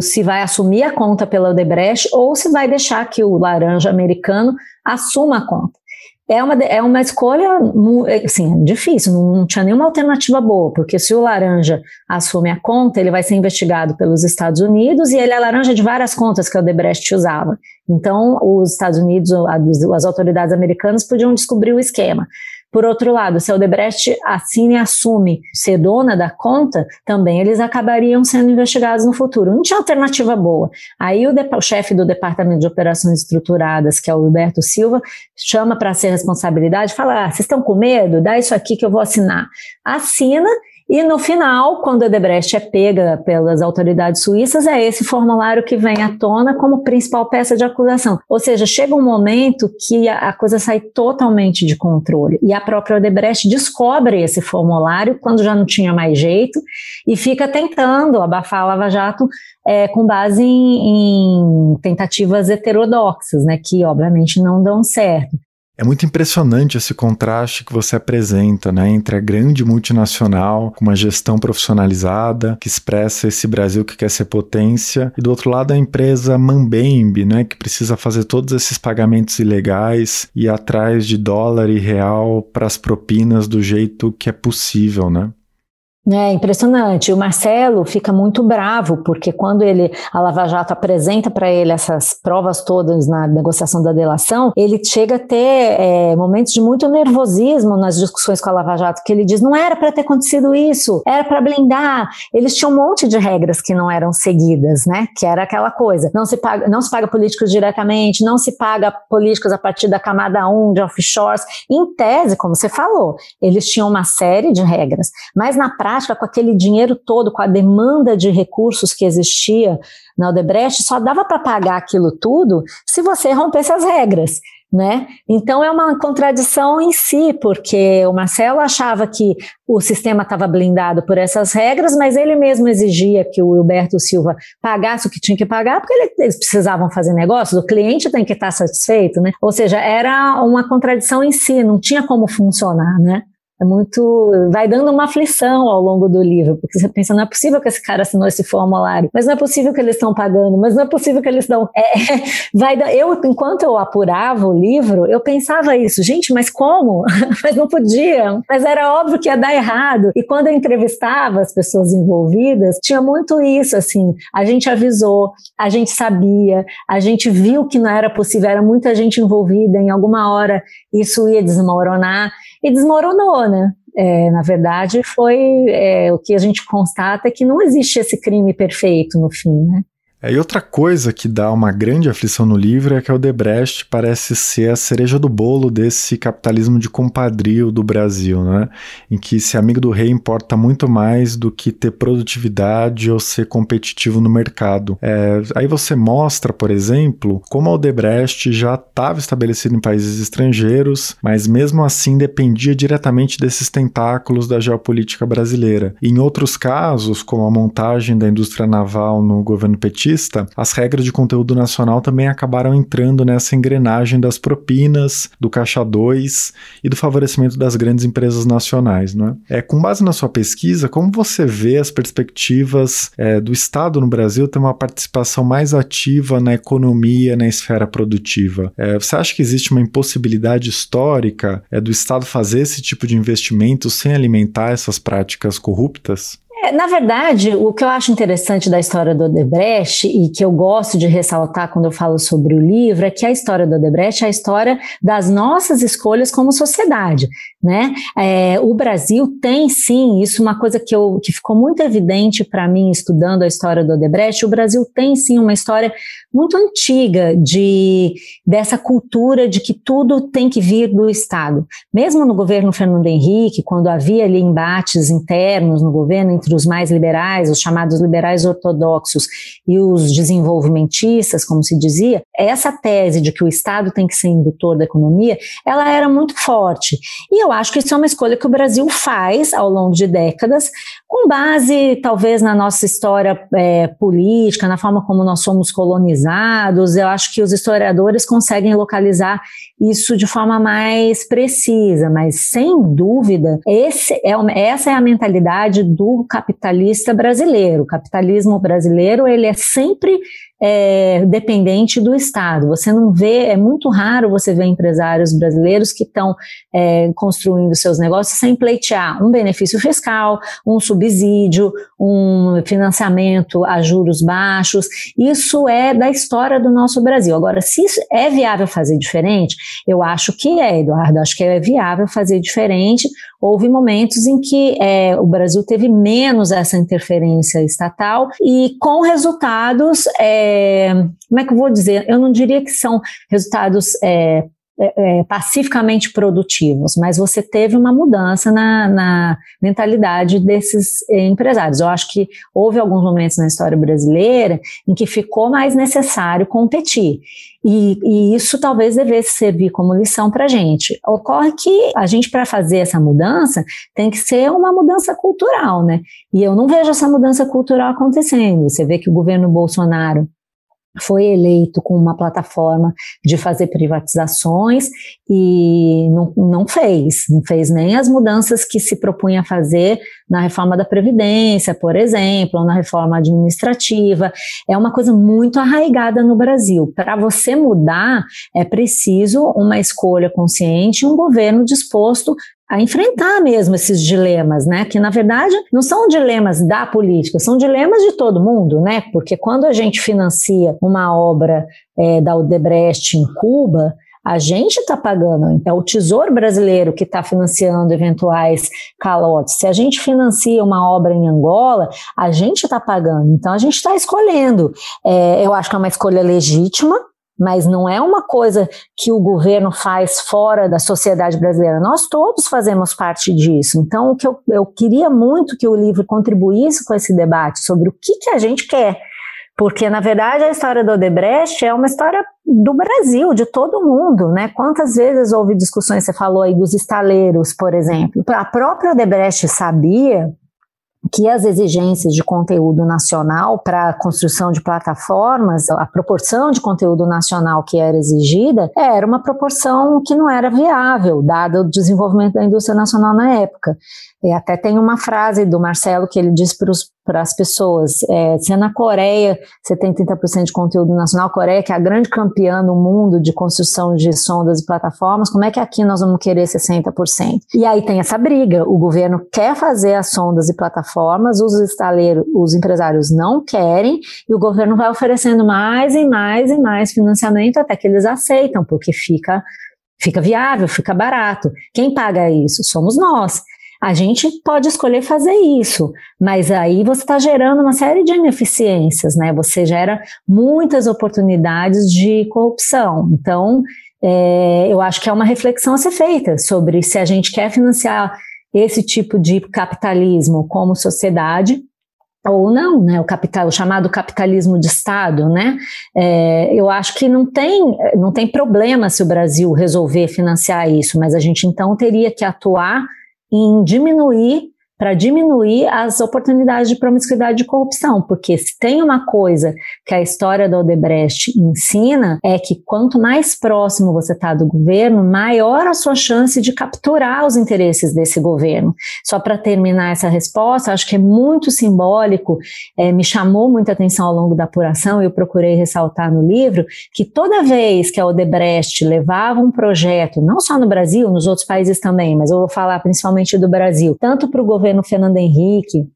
se vai assumir a conta pela Odebrecht ou se vai deixar que o laranja americano assuma a conta é uma, é uma escolha assim, difícil, não, não, tinha nenhuma alternativa boa, porque se o laranja assume a conta, ele vai ser investigado pelos Estados Unidos e ele é laranja de várias contas que o Debrecht usava. Então, os Estados Unidos, as autoridades americanas podiam descobrir o esquema. Por outro lado, se a Odebrecht assina e assume ser dona da conta, também eles acabariam sendo investigados no futuro. Não tinha alternativa boa. Aí o, o chefe do Departamento de Operações Estruturadas, que é o Alberto Silva, chama para ser responsabilidade, fala: ah, vocês estão com medo? Dá isso aqui que eu vou assinar. Assina e no final, quando a Debrecht é pega pelas autoridades suíças, é esse formulário que vem à tona como principal peça de acusação. Ou seja, chega um momento que a, coisa sai totalmente de controle. E a própria Odebrecht descobre esse formulário quando já não tinha mais jeito e fica tentando abafar a Lava Jato é, com base em, em tentativas heterodoxas, né, que obviamente não dão certo. É muito impressionante esse contraste que você apresenta, né, entre a grande multinacional com uma gestão profissionalizada que expressa esse Brasil que quer ser potência e do outro lado a empresa Mambembe, né, que precisa fazer todos esses pagamentos ilegais e atrás de dólar e real para as propinas do jeito que é possível, né? É impressionante. O Marcelo fica muito bravo, porque quando ele, a Lava Jato apresenta para ele essas provas todas na negociação da delação, ele chega a ter é, momentos de muito nervosismo nas discussões com a Lava Jato, que ele diz: não era para ter acontecido isso, era para blindar. Eles tinham um monte de regras que não eram seguidas, né? Que era aquela coisa: não se paga, não se paga políticos diretamente, não se paga políticos a partir da camada 1 de offshores. Em tese, como você falou, eles tinham uma série de regras, mas na prática, prática, com aquele dinheiro todo, com a demanda de recursos que existia na Odebrecht, só dava para pagar aquilo tudo se você rompesse as regras. Né? Então é uma contradição em si, porque o Marcelo achava que o sistema estava blindado por essas regras, mas ele mesmo exigia que o Wilberto Silva pagasse o que tinha que pagar, porque eles precisavam fazer negócio, o cliente tem que estar satisfeito, né? Ou seja, era uma contradição em si, não tinha como funcionar, né? É muito. vai dando uma aflição ao longo do livro, porque você pensa, não é possível que esse cara assinou esse formulário, mas não é possível que eles estão pagando, mas não é possível que eles estão. É, (laughs) vai eu, enquanto eu apurava o livro, eu pensava isso, gente, mas como? (laughs) mas não podia, mas era óbvio que ia dar errado. E quando eu entrevistava as pessoas envolvidas, tinha muito isso, assim, a gente avisou, a gente sabia, a gente viu que não era possível, era muita gente envolvida, em alguma hora isso ia desmoronar e desmoronou, né? É, na verdade, foi é, o que a gente constata é que não existe esse crime perfeito no fim, né? É, e outra coisa que dá uma grande aflição no livro é que o Debrecht parece ser a cereja do bolo desse capitalismo de compadrio do Brasil, né? em que ser amigo do rei importa muito mais do que ter produtividade ou ser competitivo no mercado. É, aí você mostra, por exemplo, como o Debrecht já estava estabelecido em países estrangeiros, mas mesmo assim dependia diretamente desses tentáculos da geopolítica brasileira. Em outros casos, como a montagem da indústria naval no governo petista, as regras de conteúdo nacional também acabaram entrando nessa engrenagem das propinas, do Caixa 2 e do favorecimento das grandes empresas nacionais. Não é? é com base na sua pesquisa, como você vê as perspectivas é, do Estado no Brasil ter uma participação mais ativa na economia, na esfera produtiva? É, você acha que existe uma impossibilidade histórica é, do Estado fazer esse tipo de investimento sem alimentar essas práticas corruptas? É, na verdade, o que eu acho interessante da história do Odebrecht e que eu gosto de ressaltar quando eu falo sobre o livro é que a história do Odebrecht é a história das nossas escolhas como sociedade, né? É, o Brasil tem sim, isso é uma coisa que, eu, que ficou muito evidente para mim estudando a história do Odebrecht, o Brasil tem sim uma história muito antiga de dessa cultura de que tudo tem que vir do Estado. Mesmo no governo Fernando Henrique, quando havia ali embates internos no governo entre os mais liberais, os chamados liberais ortodoxos e os desenvolvimentistas, como se dizia, essa tese de que o Estado tem que ser indutor da economia, ela era muito forte. E eu acho que isso é uma escolha que o Brasil faz ao longo de décadas, com base talvez na nossa história é, política, na forma como nós somos colonizados. Eu acho que os historiadores conseguem localizar isso de forma mais precisa, mas sem dúvida, é, essa é a mentalidade do capitalista brasileiro. O capitalismo brasileiro ele é sempre é, dependente do Estado. Você não vê, é muito raro você ver empresários brasileiros que estão é, construindo seus negócios sem pleitear um benefício fiscal, um subsídio, um financiamento a juros baixos. Isso é da história do nosso Brasil. Agora, se é viável fazer diferente, eu acho que é, Eduardo, acho que é viável fazer diferente. Houve momentos em que é, o Brasil teve menos essa interferência estatal e com resultados é, como é que eu vou dizer? Eu não diria que são resultados é, é, é, pacificamente produtivos, mas você teve uma mudança na, na, mentalidade desses é, empresários. Eu acho que houve alguns momentos na história brasileira em que ficou mais necessário competir. E, e isso talvez devesse servir como lição para a gente. Ocorre que a gente, para fazer essa mudança, tem que ser uma mudança cultural, né? E eu não vejo essa mudança cultural acontecendo. Você vê que o governo Bolsonaro foi eleito com uma plataforma de fazer privatizações e não, não fez, não fez nem as mudanças que se propunha a fazer na reforma da Previdência, por exemplo, ou na reforma administrativa. É uma coisa muito arraigada no Brasil. Para você mudar, é preciso uma escolha consciente, um governo disposto a enfrentar mesmo esses dilemas, né? Que na verdade não são dilemas da política, são dilemas de todo mundo, né? Porque quando a gente financia uma obra é, da Odebrecht em Cuba, a gente está pagando, é o Tesouro Brasileiro que está financiando eventuais calotes. Se a gente financia uma obra em Angola, a gente está pagando. Então a gente está escolhendo. É, eu acho que é uma escolha legítima, mas não é uma coisa que o governo faz fora da sociedade brasileira. Nós todos fazemos parte disso. Então, o que eu, eu queria muito que o livro contribuísse com esse debate sobre o que, que a gente quer. Porque, na verdade, a história do Odebrecht é uma história do Brasil, de todo mundo, né? Quantas vezes houve discussões, você falou aí dos estaleiros, por exemplo. A própria Odebrecht sabia que as exigências de conteúdo nacional para a construção de plataformas, a proporção de conteúdo nacional que era exigida, era uma proporção que não era viável, dado o desenvolvimento da indústria nacional na época. E até tem uma frase do Marcelo que ele diz para as pessoas: é, se é na Coreia você tem 30% de conteúdo nacional, Coreia, que é a grande campeã no mundo de construção de sondas e plataformas, como é que aqui nós vamos querer 60%? E aí tem essa briga: o governo quer fazer as sondas e plataformas, os estaleiros, os empresários não querem, e o governo vai oferecendo mais e mais e mais financiamento até que eles aceitam, porque fica. Fica viável, fica barato. Quem paga isso? Somos nós. A gente pode escolher fazer isso, mas aí você está gerando uma série de ineficiências, né? Você gera muitas oportunidades de corrupção. Então, é, eu acho que é uma reflexão a ser feita sobre se a gente quer financiar esse tipo de capitalismo como sociedade ou não, né? O capital, o chamado capitalismo de Estado, né? É, eu acho que não tem, não tem problema se o Brasil resolver financiar isso, mas a gente então teria que atuar em diminuir para diminuir as oportunidades de promiscuidade de corrupção, porque se tem uma coisa que a história da Odebrecht ensina é que quanto mais próximo você está do governo, maior a sua chance de capturar os interesses desse governo. Só para terminar essa resposta, acho que é muito simbólico, é, me chamou muita atenção ao longo da apuração e eu procurei ressaltar no livro que toda vez que a Odebrecht levava um projeto, não só no Brasil, nos outros países também, mas eu vou falar principalmente do Brasil, tanto para o governo governo Fernando Henrique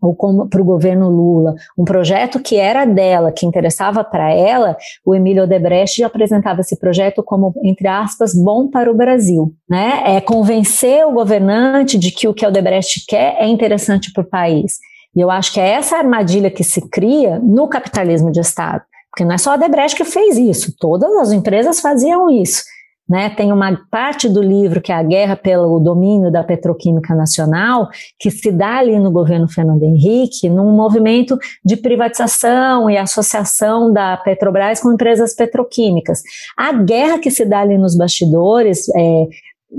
ou para o governo Lula, um projeto que era dela, que interessava para ela, o Emílio Odebrecht apresentava esse projeto como, entre aspas, bom para o Brasil. Né? É convencer o governante de que o que a Odebrecht quer é interessante para o país. E eu acho que é essa armadilha que se cria no capitalismo de Estado. Porque não é só a Odebrecht que fez isso, todas as empresas faziam isso. Né, tem uma parte do livro que é a guerra pelo domínio da petroquímica nacional, que se dá ali no governo Fernando Henrique, num movimento de privatização e associação da Petrobras com empresas petroquímicas. A guerra que se dá ali nos bastidores, é,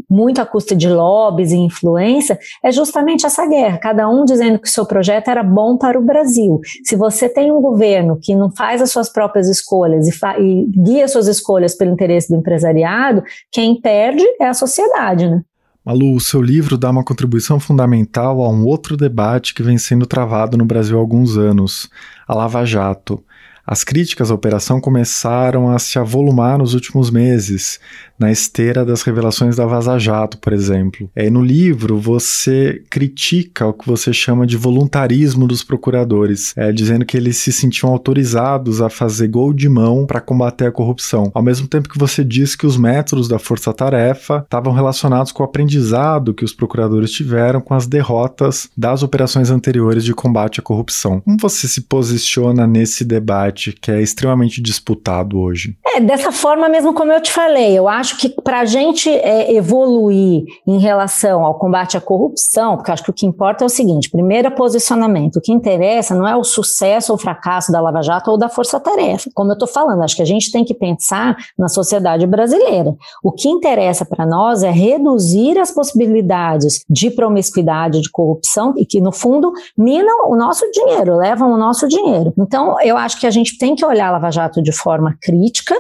muito à custa de lobbies e influência, é justamente essa guerra, cada um dizendo que o seu projeto era bom para o Brasil. Se você tem um governo que não faz as suas próprias escolhas e, e guia suas escolhas pelo interesse do empresariado, quem perde é a sociedade, né? Malu, o seu livro dá uma contribuição fundamental a um outro debate que vem sendo travado no Brasil há alguns anos, a Lava Jato. As críticas à operação começaram a se avolumar nos últimos meses, na esteira das revelações da Vaza Jato, por exemplo. É, no livro, você critica o que você chama de voluntarismo dos procuradores, é, dizendo que eles se sentiam autorizados a fazer gol de mão para combater a corrupção, ao mesmo tempo que você diz que os métodos da força-tarefa estavam relacionados com o aprendizado que os procuradores tiveram com as derrotas das operações anteriores de combate à corrupção. Como você se posiciona nesse debate que é extremamente disputado hoje? É, dessa forma mesmo como eu te falei, eu acho acho que para a gente é, evoluir em relação ao combate à corrupção, porque acho que o que importa é o seguinte: primeiro, é posicionamento. O que interessa não é o sucesso ou fracasso da Lava Jato ou da Força Tarefa. Como eu estou falando, acho que a gente tem que pensar na sociedade brasileira. O que interessa para nós é reduzir as possibilidades de promiscuidade, de corrupção e que, no fundo, minam o nosso dinheiro, levam o nosso dinheiro. Então, eu acho que a gente tem que olhar a Lava Jato de forma crítica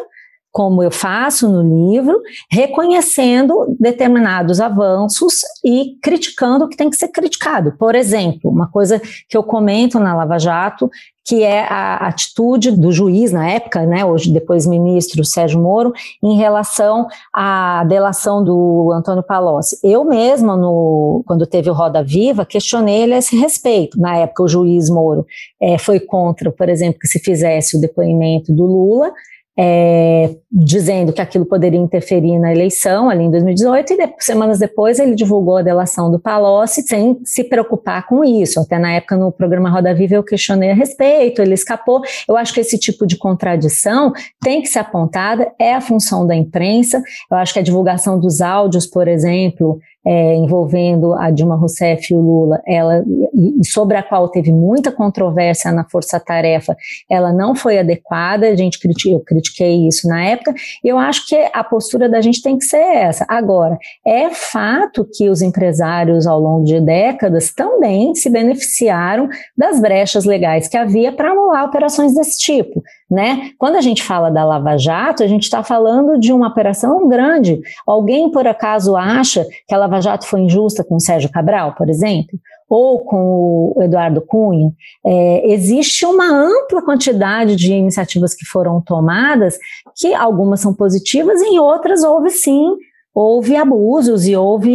como eu faço no livro, reconhecendo determinados avanços e criticando o que tem que ser criticado. Por exemplo, uma coisa que eu comento na Lava Jato, que é a atitude do juiz na época, né, hoje depois ministro Sérgio Moro, em relação à delação do Antônio Palocci. Eu mesma, no, quando teve o Roda Viva, questionei ele a esse respeito. Na época, o juiz Moro é, foi contra, por exemplo, que se fizesse o depoimento do Lula, é, dizendo que aquilo poderia interferir na eleição ali em 2018 e de, semanas depois ele divulgou a delação do Palocci sem se preocupar com isso. Até na época no programa Roda Viva eu questionei a respeito, ele escapou. Eu acho que esse tipo de contradição tem que ser apontada, é a função da imprensa. Eu acho que a divulgação dos áudios, por exemplo, é, envolvendo a Dilma Rousseff e o Lula, ela, e, sobre a qual teve muita controvérsia na Força Tarefa, ela não foi adequada, a gente eu critiquei isso na época, e eu acho que a postura da gente tem que ser essa. Agora, é fato que os empresários ao longo de décadas também se beneficiaram das brechas legais que havia para anular operações desse tipo. Né? Quando a gente fala da Lava Jato, a gente está falando de uma operação grande. Alguém, por acaso, acha que a Lava Jato foi injusta com o Sérgio Cabral, por exemplo? Ou com o Eduardo Cunha? É, existe uma ampla quantidade de iniciativas que foram tomadas, que algumas são positivas e em outras houve sim houve abusos e houve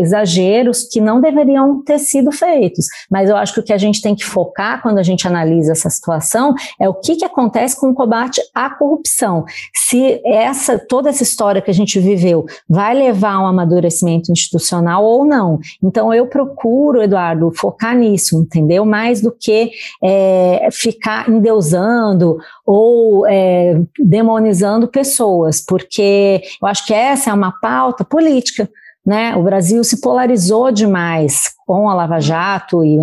exageros que não deveriam ter sido feitos. Mas eu acho que o que a gente tem que focar quando a gente analisa essa situação é o que, que acontece com o combate à corrupção. Se essa toda essa história que a gente viveu vai levar a um amadurecimento institucional ou não. Então eu procuro, Eduardo, focar nisso, entendeu? Mais do que é, ficar endeusando ou é, demonizando pessoas, porque eu acho que essa é uma pauta política. Né? O Brasil se polarizou demais com a Lava Jato e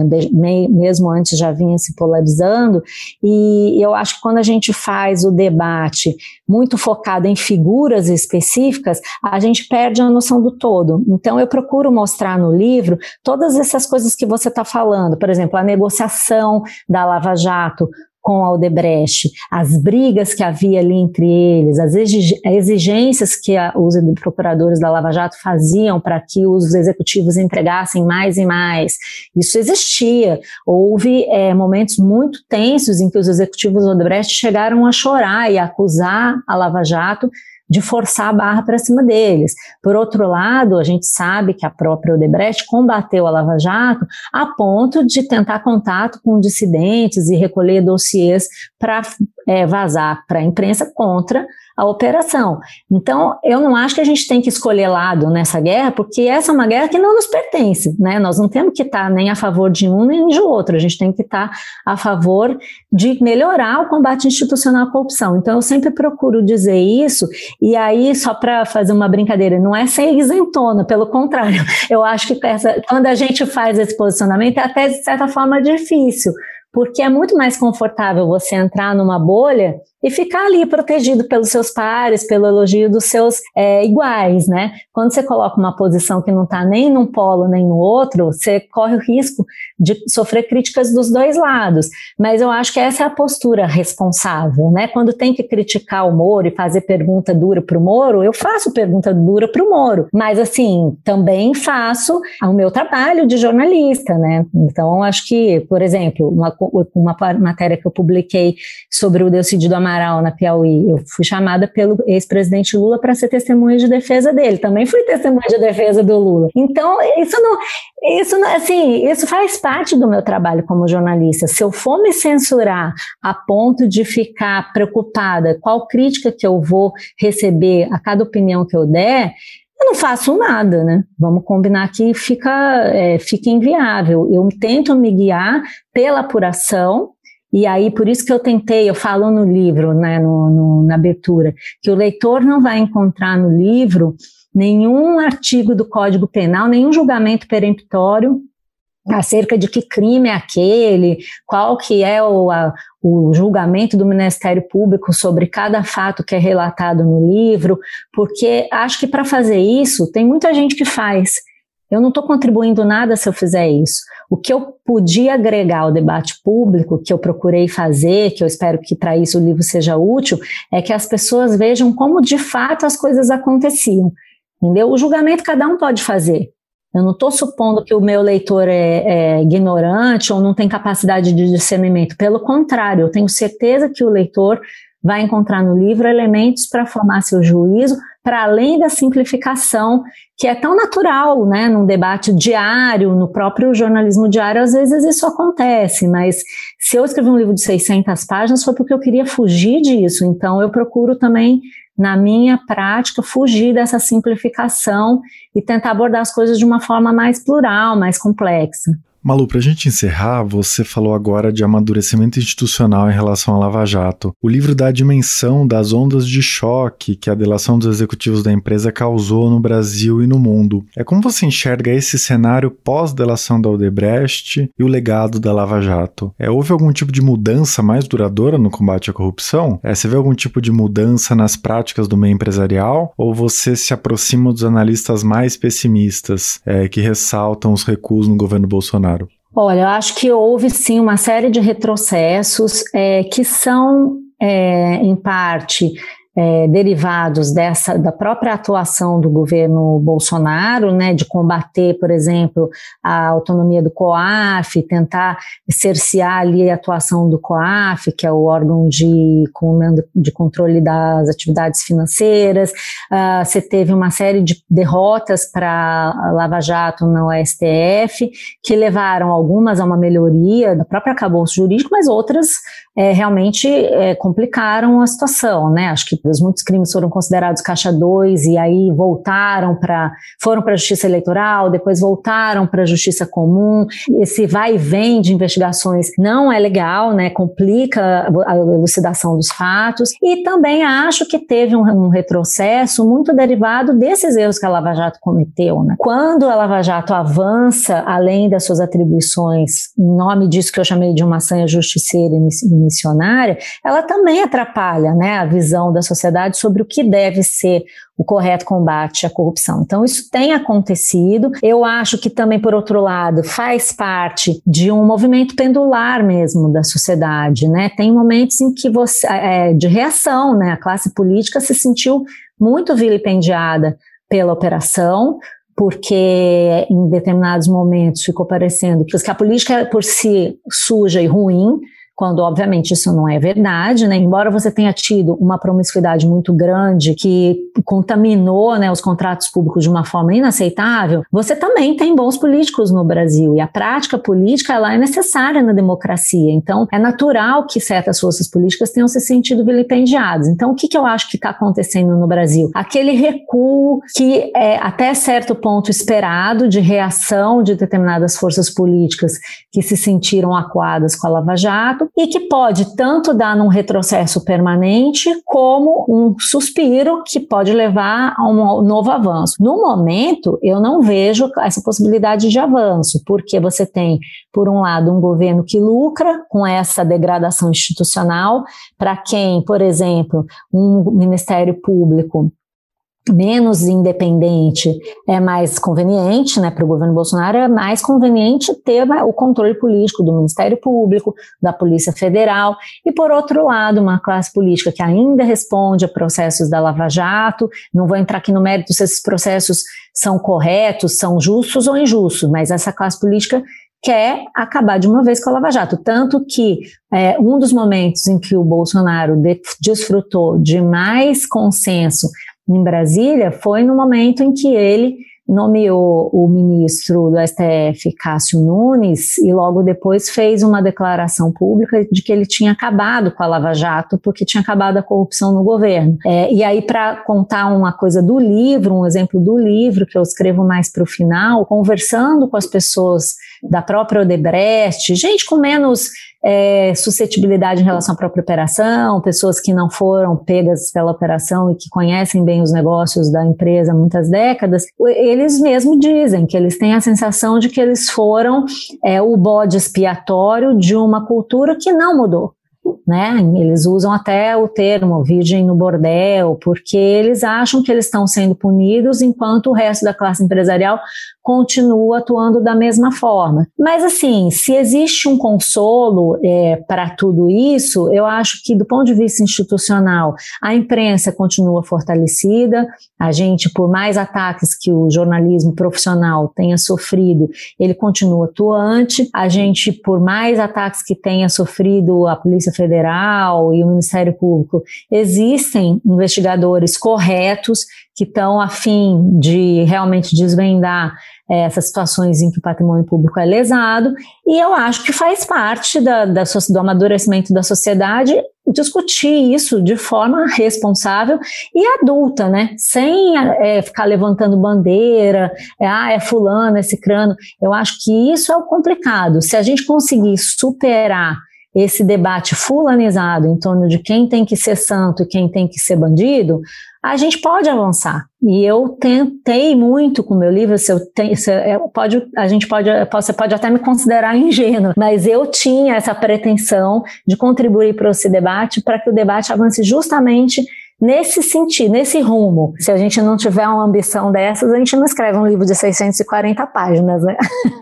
mesmo antes já vinha se polarizando e eu acho que quando a gente faz o debate muito focado em figuras específicas, a gente perde a noção do todo. Então eu procuro mostrar no livro todas essas coisas que você está falando, por exemplo, a negociação da Lava Jato com a Odebrecht, as brigas que havia ali entre eles, as exigências que a, os procuradores da Lava Jato faziam para que os executivos entregassem mais e mais. Isso existia. Houve é, momentos muito tensos em que os executivos da Odebrecht chegaram a chorar e a acusar a Lava Jato de forçar a barra para cima deles. Por outro lado, a gente sabe que a própria Odebrecht combateu a Lava Jato a ponto de tentar contato com dissidentes e recolher dossiês para é, vazar para a imprensa contra a operação. Então, eu não acho que a gente tem que escolher lado nessa guerra, porque essa é uma guerra que não nos pertence, né? Nós não temos que estar nem a favor de um nem de outro, a gente tem que estar a favor de melhorar o combate institucional à corrupção. Então, eu sempre procuro dizer isso, e aí, só para fazer uma brincadeira, não é ser isentona, pelo contrário, eu acho que essa, quando a gente faz esse posicionamento, é até de certa forma difícil, porque é muito mais confortável você entrar numa bolha e ficar ali protegido pelos seus pares, pelo elogio dos seus é, iguais, né? Quando você coloca uma posição que não está nem num polo nem no outro, você corre o risco de sofrer críticas dos dois lados. Mas eu acho que essa é a postura responsável, né? Quando tem que criticar o Moro e fazer pergunta dura para o Moro, eu faço pergunta dura para o Moro, mas assim também faço o meu trabalho de jornalista, né? Então acho que, por exemplo, uma, uma matéria que eu publiquei sobre o Delcídio Amaral na Piauí. Eu fui chamada pelo ex-presidente Lula para ser testemunha de defesa dele. Também fui testemunha de defesa do Lula. Então, isso não, isso assim, isso faz parte do meu trabalho como jornalista. Se eu for me censurar a ponto de ficar preocupada qual crítica que eu vou receber a cada opinião que eu der, eu não faço nada, né? Vamos combinar que fica, é, fica inviável. Eu tento me guiar pela apuração e aí, por isso que eu tentei, eu falo no livro, né, no, no, na abertura, que o leitor não vai encontrar no livro nenhum artigo do Código Penal, nenhum julgamento peremptório acerca de que crime é aquele, qual que é o, a, o julgamento do Ministério Público sobre cada fato que é relatado no livro, porque acho que para fazer isso tem muita gente que faz, eu não estou contribuindo nada se eu fizer isso. O que eu podia agregar ao debate público, que eu procurei fazer, que eu espero que para isso o livro seja útil, é que as pessoas vejam como de fato as coisas aconteciam. Entendeu? O julgamento cada um pode fazer. Eu não estou supondo que o meu leitor é, é, ignorante ou não tem capacidade de discernimento. Pelo contrário, eu tenho certeza que o leitor vai encontrar no livro elementos para formar seu juízo, para além da simplificação que é tão natural, né, num debate diário, no próprio jornalismo diário, às vezes isso acontece, mas se eu escrevi um livro de 600 páginas foi porque eu queria fugir disso, então eu procuro também, na minha prática, fugir dessa simplificação e tentar abordar as coisas de uma forma mais plural, mais complexa. Malu, para a gente encerrar, você falou agora de amadurecimento institucional em relação à Lava Jato. O livro dá a dimensão das ondas de choque que a delação dos executivos da empresa causou no Brasil e no mundo. É como você enxerga esse cenário pós-delação da Odebrecht e o legado da Lava Jato? É, houve algum tipo de mudança mais duradoura no combate à corrupção? É, você vê algum tipo de mudança nas práticas do meio empresarial? Ou você se aproxima dos analistas mais pessimistas é, que ressaltam os recuos no governo Bolsonaro? Olha, eu acho que houve sim uma série de retrocessos é, que são, é, em parte, é, derivados dessa da própria atuação do governo Bolsonaro, né, de combater, por exemplo, a autonomia do COAF, tentar cercear ali a atuação do COAF, que é o órgão de comando de controle das atividades financeiras. Uh, você teve uma série de derrotas para Lava Jato no STF, que levaram algumas a uma melhoria da própria acabouço jurídico, mas outras é, realmente é, complicaram a situação, né? Acho que muitos crimes foram considerados caixa 2 e aí voltaram para foram para a justiça eleitoral, depois voltaram para a justiça comum. Esse vai e vem de investigações não é legal, né? Complica a elucidação dos fatos e também acho que teve um, um retrocesso muito derivado desses erros que a Lava Jato cometeu, né? Quando a Lava Jato avança além das suas atribuições, em nome disso que eu chamei de uma sanha justiceira missionária, ela também atrapalha né, a visão da sociedade sobre o que deve ser o correto combate à corrupção. Então, isso tem acontecido. Eu acho que também, por outro lado, faz parte de um movimento pendular mesmo da sociedade. Né? Tem momentos em que você, é, de reação, né? a classe política se sentiu muito vilipendiada pela operação, porque em determinados momentos ficou parecendo que a política é por si suja e ruim, quando obviamente isso não é verdade, né? Embora você tenha tido uma promiscuidade muito grande que contaminou né, os contratos públicos de uma forma inaceitável, você também tem bons políticos no Brasil e a prática política ela é necessária na democracia. Então é natural que certas forças políticas tenham se sentido vilipendiadas. Então o que, que eu acho que está acontecendo no Brasil? Aquele recuo que é até certo ponto esperado de reação de determinadas forças políticas que se sentiram acuadas com a Lava Jato e que pode tanto dar num retrocesso permanente como um suspiro que pode levar a um novo avanço. No momento, eu não vejo essa possibilidade de avanço, porque você tem, por um lado, um governo que lucra com essa degradação institucional, para quem, por exemplo, um Ministério Público menos independente é mais conveniente, né, para o governo Bolsonaro é mais conveniente ter o controle político do Ministério Público, da Polícia Federal e por outro lado uma classe política que ainda responde a processos da Lava Jato. Não vou entrar aqui no mérito se esses processos são corretos, são justos ou injustos, mas essa classe política quer acabar de uma vez com a Lava Jato. Tanto que é, um dos momentos em que o Bolsonaro de, desfrutou de mais consenso em Brasília foi no momento em que ele nomeou o ministro do STF, Cássio Nunes, e logo depois fez uma declaração pública de que ele tinha acabado com a Lava Jato, porque tinha acabado a corrupção no governo. É, e aí, para contar uma coisa do livro, um exemplo do livro, que eu escrevo mais para o final, conversando com as pessoas da própria Odebrecht, gente com menos é, suscetibilidade em relação à própria operação, pessoas que não foram pegas pela operação e que conhecem bem os negócios da empresa há muitas décadas, eles mesmos dizem que eles têm a sensação de que eles foram é, o bode expiatório de uma cultura que não mudou né? Eles usam até o termo virgem no bordel, porque eles acham que eles estão sendo punidos enquanto o resto da classe empresarial continua atuando da mesma forma. Mas assim, se existe um consolo é, para tudo isso, eu acho que do ponto de vista institucional, a imprensa continua fortalecida, a gente, por mais ataques que o jornalismo profissional tenha sofrido, ele continua atuante, a gente, por mais ataques que tenha sofrido a Polícia Federal e o Ministério Público, existem investigadores corretos que estão a fim de realmente desvendar é, essas situações em que o patrimônio público é lesado, e eu acho que faz parte da, da, do amadurecimento da sociedade discutir isso de forma responsável e adulta, né? Sem é, ficar levantando bandeira, é, ah, é fulano, é cicrano. Eu acho que isso é o complicado. Se a gente conseguir superar esse debate fulanizado em torno de quem tem que ser santo e quem tem que ser bandido, a gente pode avançar. E eu tentei muito com o meu livro, se eu se eu pode, a gente pode, você pode até me considerar (laughs) ingênuo, mas eu tinha essa pretensão de contribuir para esse debate, para que o debate avance justamente nesse sentido, nesse rumo. Se a gente não tiver uma ambição dessas, a gente não escreve um livro de 640 páginas, né?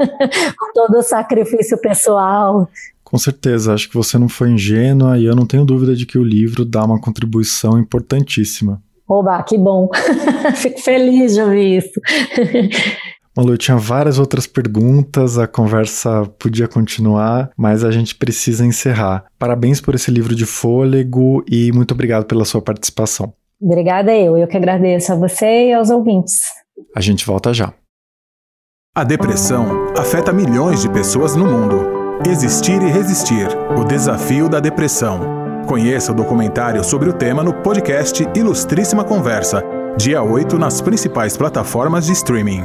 (laughs) todo o sacrifício pessoal. Com certeza, acho que você não foi ingênua e eu não tenho dúvida de que o livro dá uma contribuição importantíssima. Oba, que bom. (laughs) Fico feliz de ouvir isso. (laughs) Malu, eu tinha várias outras perguntas, a conversa podia continuar, mas a gente precisa encerrar. Parabéns por esse livro de fôlego e muito obrigado pela sua participação. Obrigada eu, eu que agradeço a você e aos ouvintes. A gente volta já. A depressão afeta milhões de pessoas no mundo. Existir e resistir o desafio da depressão. Conheça o documentário sobre o tema no podcast Ilustríssima Conversa, dia 8 nas principais plataformas de streaming.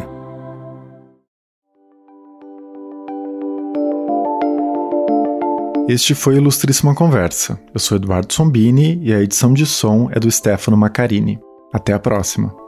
Este foi Ilustríssima Conversa. Eu sou Eduardo Sombini e a edição de som é do Stefano Macarini. Até a próxima.